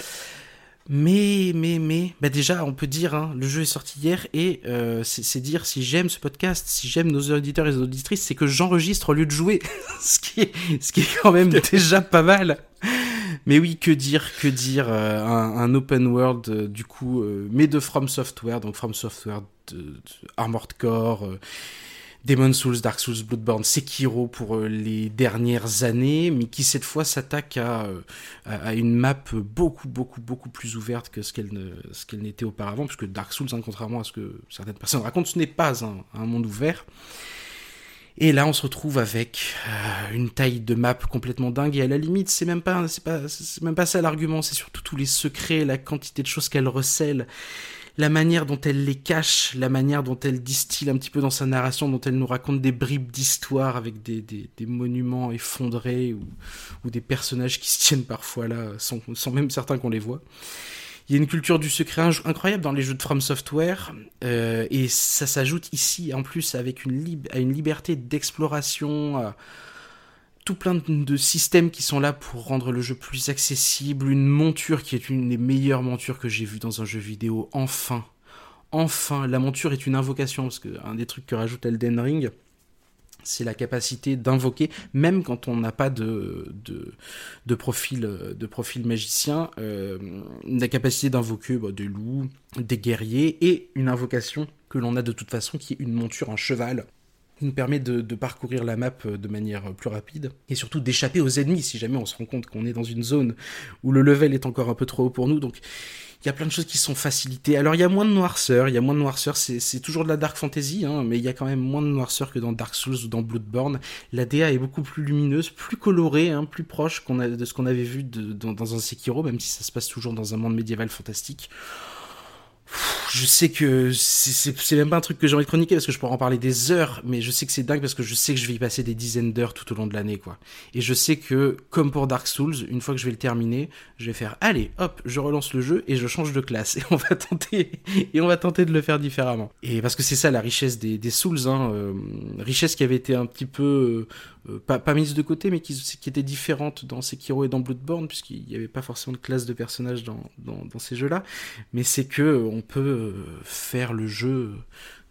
Mais, mais, mais, bah déjà, on peut dire, hein, le jeu est sorti hier et euh, c'est dire si j'aime ce podcast, si j'aime nos auditeurs et nos auditrices, c'est que j'enregistre au lieu de jouer, ce qui est, ce qui est quand même déjà pas mal. Mais oui, que dire, que dire, euh, un, open world euh, du coup, euh, mais de From Software, donc From Software, Armored Core, Demon Souls, Dark Souls, Bloodborne, Sekiro pour les dernières années, mais qui cette fois s'attaque à, à, une map beaucoup, beaucoup, beaucoup plus ouverte que ce qu'elle ne, ce n'était auparavant, puisque Dark Souls, hein, contrairement à ce que certaines personnes racontent, ce n'est pas un monde ouvert. Et là, on se retrouve avec euh, une taille de map complètement dingue. Et à la limite, c'est même pas, c'est pas, c'est même pas ça l'argument. C'est surtout tous les secrets, la quantité de choses qu'elle recèle, la manière dont elle les cache, la manière dont elle distille un petit peu dans sa narration, dont elle nous raconte des bribes d'histoire avec des, monuments effondrés ou, ou, des personnages qui se tiennent parfois là sans, sans même certains qu'on les voit. Il y a une culture du secret incroyable dans les jeux de From Software, euh, et ça s'ajoute ici en plus avec une, à une liberté d'exploration, à tout plein de systèmes qui sont là pour rendre le jeu plus accessible, une monture qui est une des meilleures montures que j'ai vues dans un jeu vidéo, enfin. Enfin, la monture est une invocation, parce que un des trucs que rajoute Elden Ring, c'est la capacité d'invoquer, même quand on n'a pas de, profil, de profil magicien, euh, la capacité d'invoquer bah, des loups, des guerriers, et une invocation que l'on a de toute façon, qui est une monture, un cheval, qui nous permet de, parcourir la map de manière plus rapide, et surtout d'échapper aux ennemis, si jamais on se rend compte qu'on est dans une zone où le level est encore un peu trop haut pour nous, donc il y a plein de choses qui sont facilitées. Alors il y a moins de noirceur, il y a moins de noirceur, c'est toujours de la dark fantasy, hein, mais il y a quand même moins de noirceur que dans Dark Souls ou dans Bloodborne. La DA est beaucoup plus lumineuse, plus colorée, hein, plus proche de ce qu'on avait vu dans, dans, un Sekiro, même si ça se passe toujours dans un monde médiéval fantastique. Je sais que c'est même pas un truc que j'ai envie de chroniquer parce que je pourrais en parler des heures, mais je sais que c'est dingue parce que je sais que je vais y passer des dizaines d'heures tout au long de l'année, quoi. Et je sais que, comme pour Dark Souls, une fois que je vais le terminer, je vais faire, allez, hop, je relance le jeu et je change de classe et on va tenter et on va tenter de le faire différemment. Et parce que c'est ça la richesse des, Souls, hein, euh, richesse qui avait été un petit peu euh, pas, pas, mise de côté, mais qui, qui était différente dans Sekiro et dans Bloodborne, puisqu'il n'y avait pas forcément de classe de personnages dans, dans, ces jeux-là. Mais c'est que on peut euh, faire le jeu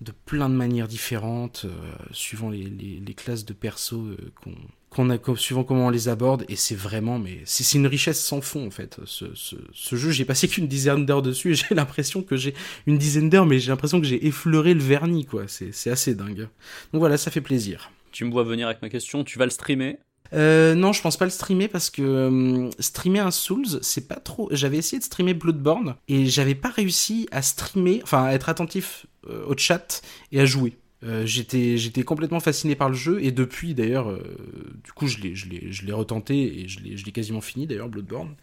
de plein de manières différentes, euh, suivant les, classes de perso euh, qu'on qu'on a suivant comment on les aborde. Et c'est vraiment mais c'est une richesse sans fond en fait ce, ce, ce jeu. J'ai passé qu'une dizaine d'heures dessus et j'ai l'impression que j'ai une dizaine d'heures mais j'ai l'impression que j'ai effleuré le vernis quoi. C'est assez dingue. Donc voilà ça fait plaisir tu me vois venir avec ma question tu vas le streamer? Euh, non, je pense pas le streamer parce que euh, streamer un Souls, c'est pas trop. J'avais essayé de streamer Bloodborne et j'avais pas réussi à streamer, enfin à être attentif euh, au chat et à jouer. Euh, j'étais j'étais complètement fasciné par le jeu et depuis d'ailleurs, du coup je l'ai retenté et je l'ai quasiment fini d'ailleurs Bloodborne.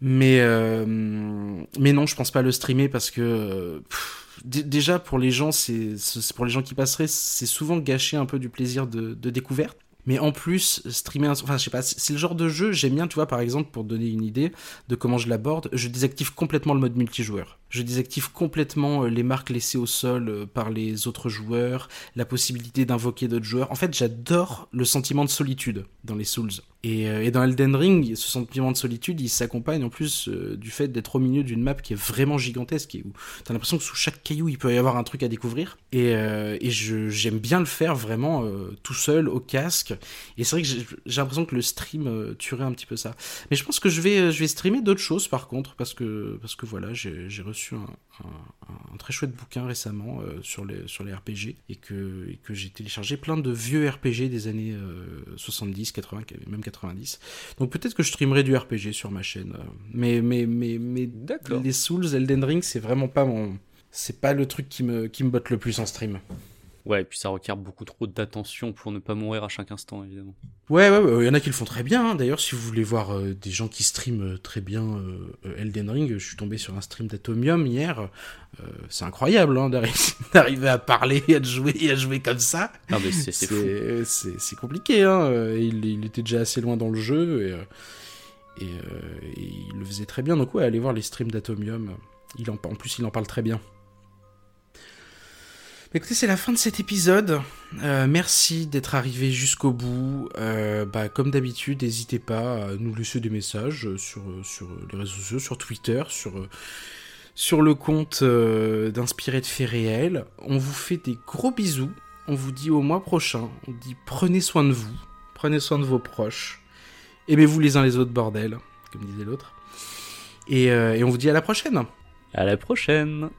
Mais mais non, je pense pas le streamer parce que déjà pour les gens c'est pour les gens qui passeraient c'est souvent gâcher un peu du plaisir de, de découverte. Mais en plus streamer un... enfin je sais pas c'est le genre de jeu j'aime bien tu vois par exemple pour donner une idée de comment je l'aborde je désactive complètement le mode multijoueur. Je désactive complètement les marques laissées au sol par les autres joueurs la possibilité d'invoquer d'autres joueurs. En fait j'adore le sentiment de solitude dans les Souls et, et, dans Elden Ring, ce sentiment de solitude, il s'accompagne en plus euh, du fait d'être au milieu d'une map qui est vraiment gigantesque où t'as l'impression que sous chaque caillou il peut y avoir un truc à découvrir. Et, euh, et j'aime bien le faire vraiment euh, tout seul au casque. Et c'est vrai que j'ai l'impression que le stream euh, tuerait un petit peu ça. Mais je pense que je vais, je vais streamer d'autres choses par contre parce que parce que voilà, j'ai reçu un, très chouette bouquin récemment euh, sur les sur les RPG et que et que j'ai téléchargé plein de vieux RPG des années 70, 80, même 80 90. Donc peut-être que je streamerai du RPG sur ma chaîne. Mais, mais, mais, mais les Souls, Elden Ring, c'est vraiment pas mon. C'est pas le truc qui me, qui me botte le plus en stream. Ouais, et puis ça requiert beaucoup trop d'attention pour ne pas mourir à chaque instant, évidemment. Ouais, ouais, ouais, il y en a qui le font très bien. Hein. D'ailleurs, si vous voulez voir euh, des gens qui streament très bien euh, Elden Ring, je suis tombé sur un stream d'Atomium hier. Euh, c'est incroyable hein, d'arriver à parler, à jouer, à jouer comme ça. Ah, mais c'est C'est compliqué. Hein. Il, il, était déjà assez loin dans le jeu et, et, et, il le faisait très bien. Donc ouais, allez voir les streams d'Atomium. Il en, en plus, il en parle très bien. Écoutez, c'est la fin de cet épisode. Euh, merci d'être arrivé jusqu'au bout. Euh, bah, comme d'habitude, n'hésitez pas à nous laisser des messages sur, les réseaux sociaux, sur Twitter, sur, sur le compte euh, d'Inspiré de faits réels. On vous fait des gros bisous. On vous dit au mois prochain. On dit prenez soin de vous. Prenez soin de vos proches. Aimez-vous les uns les autres, bordel, comme disait l'autre. Et, et on vous dit à la prochaine. À la prochaine.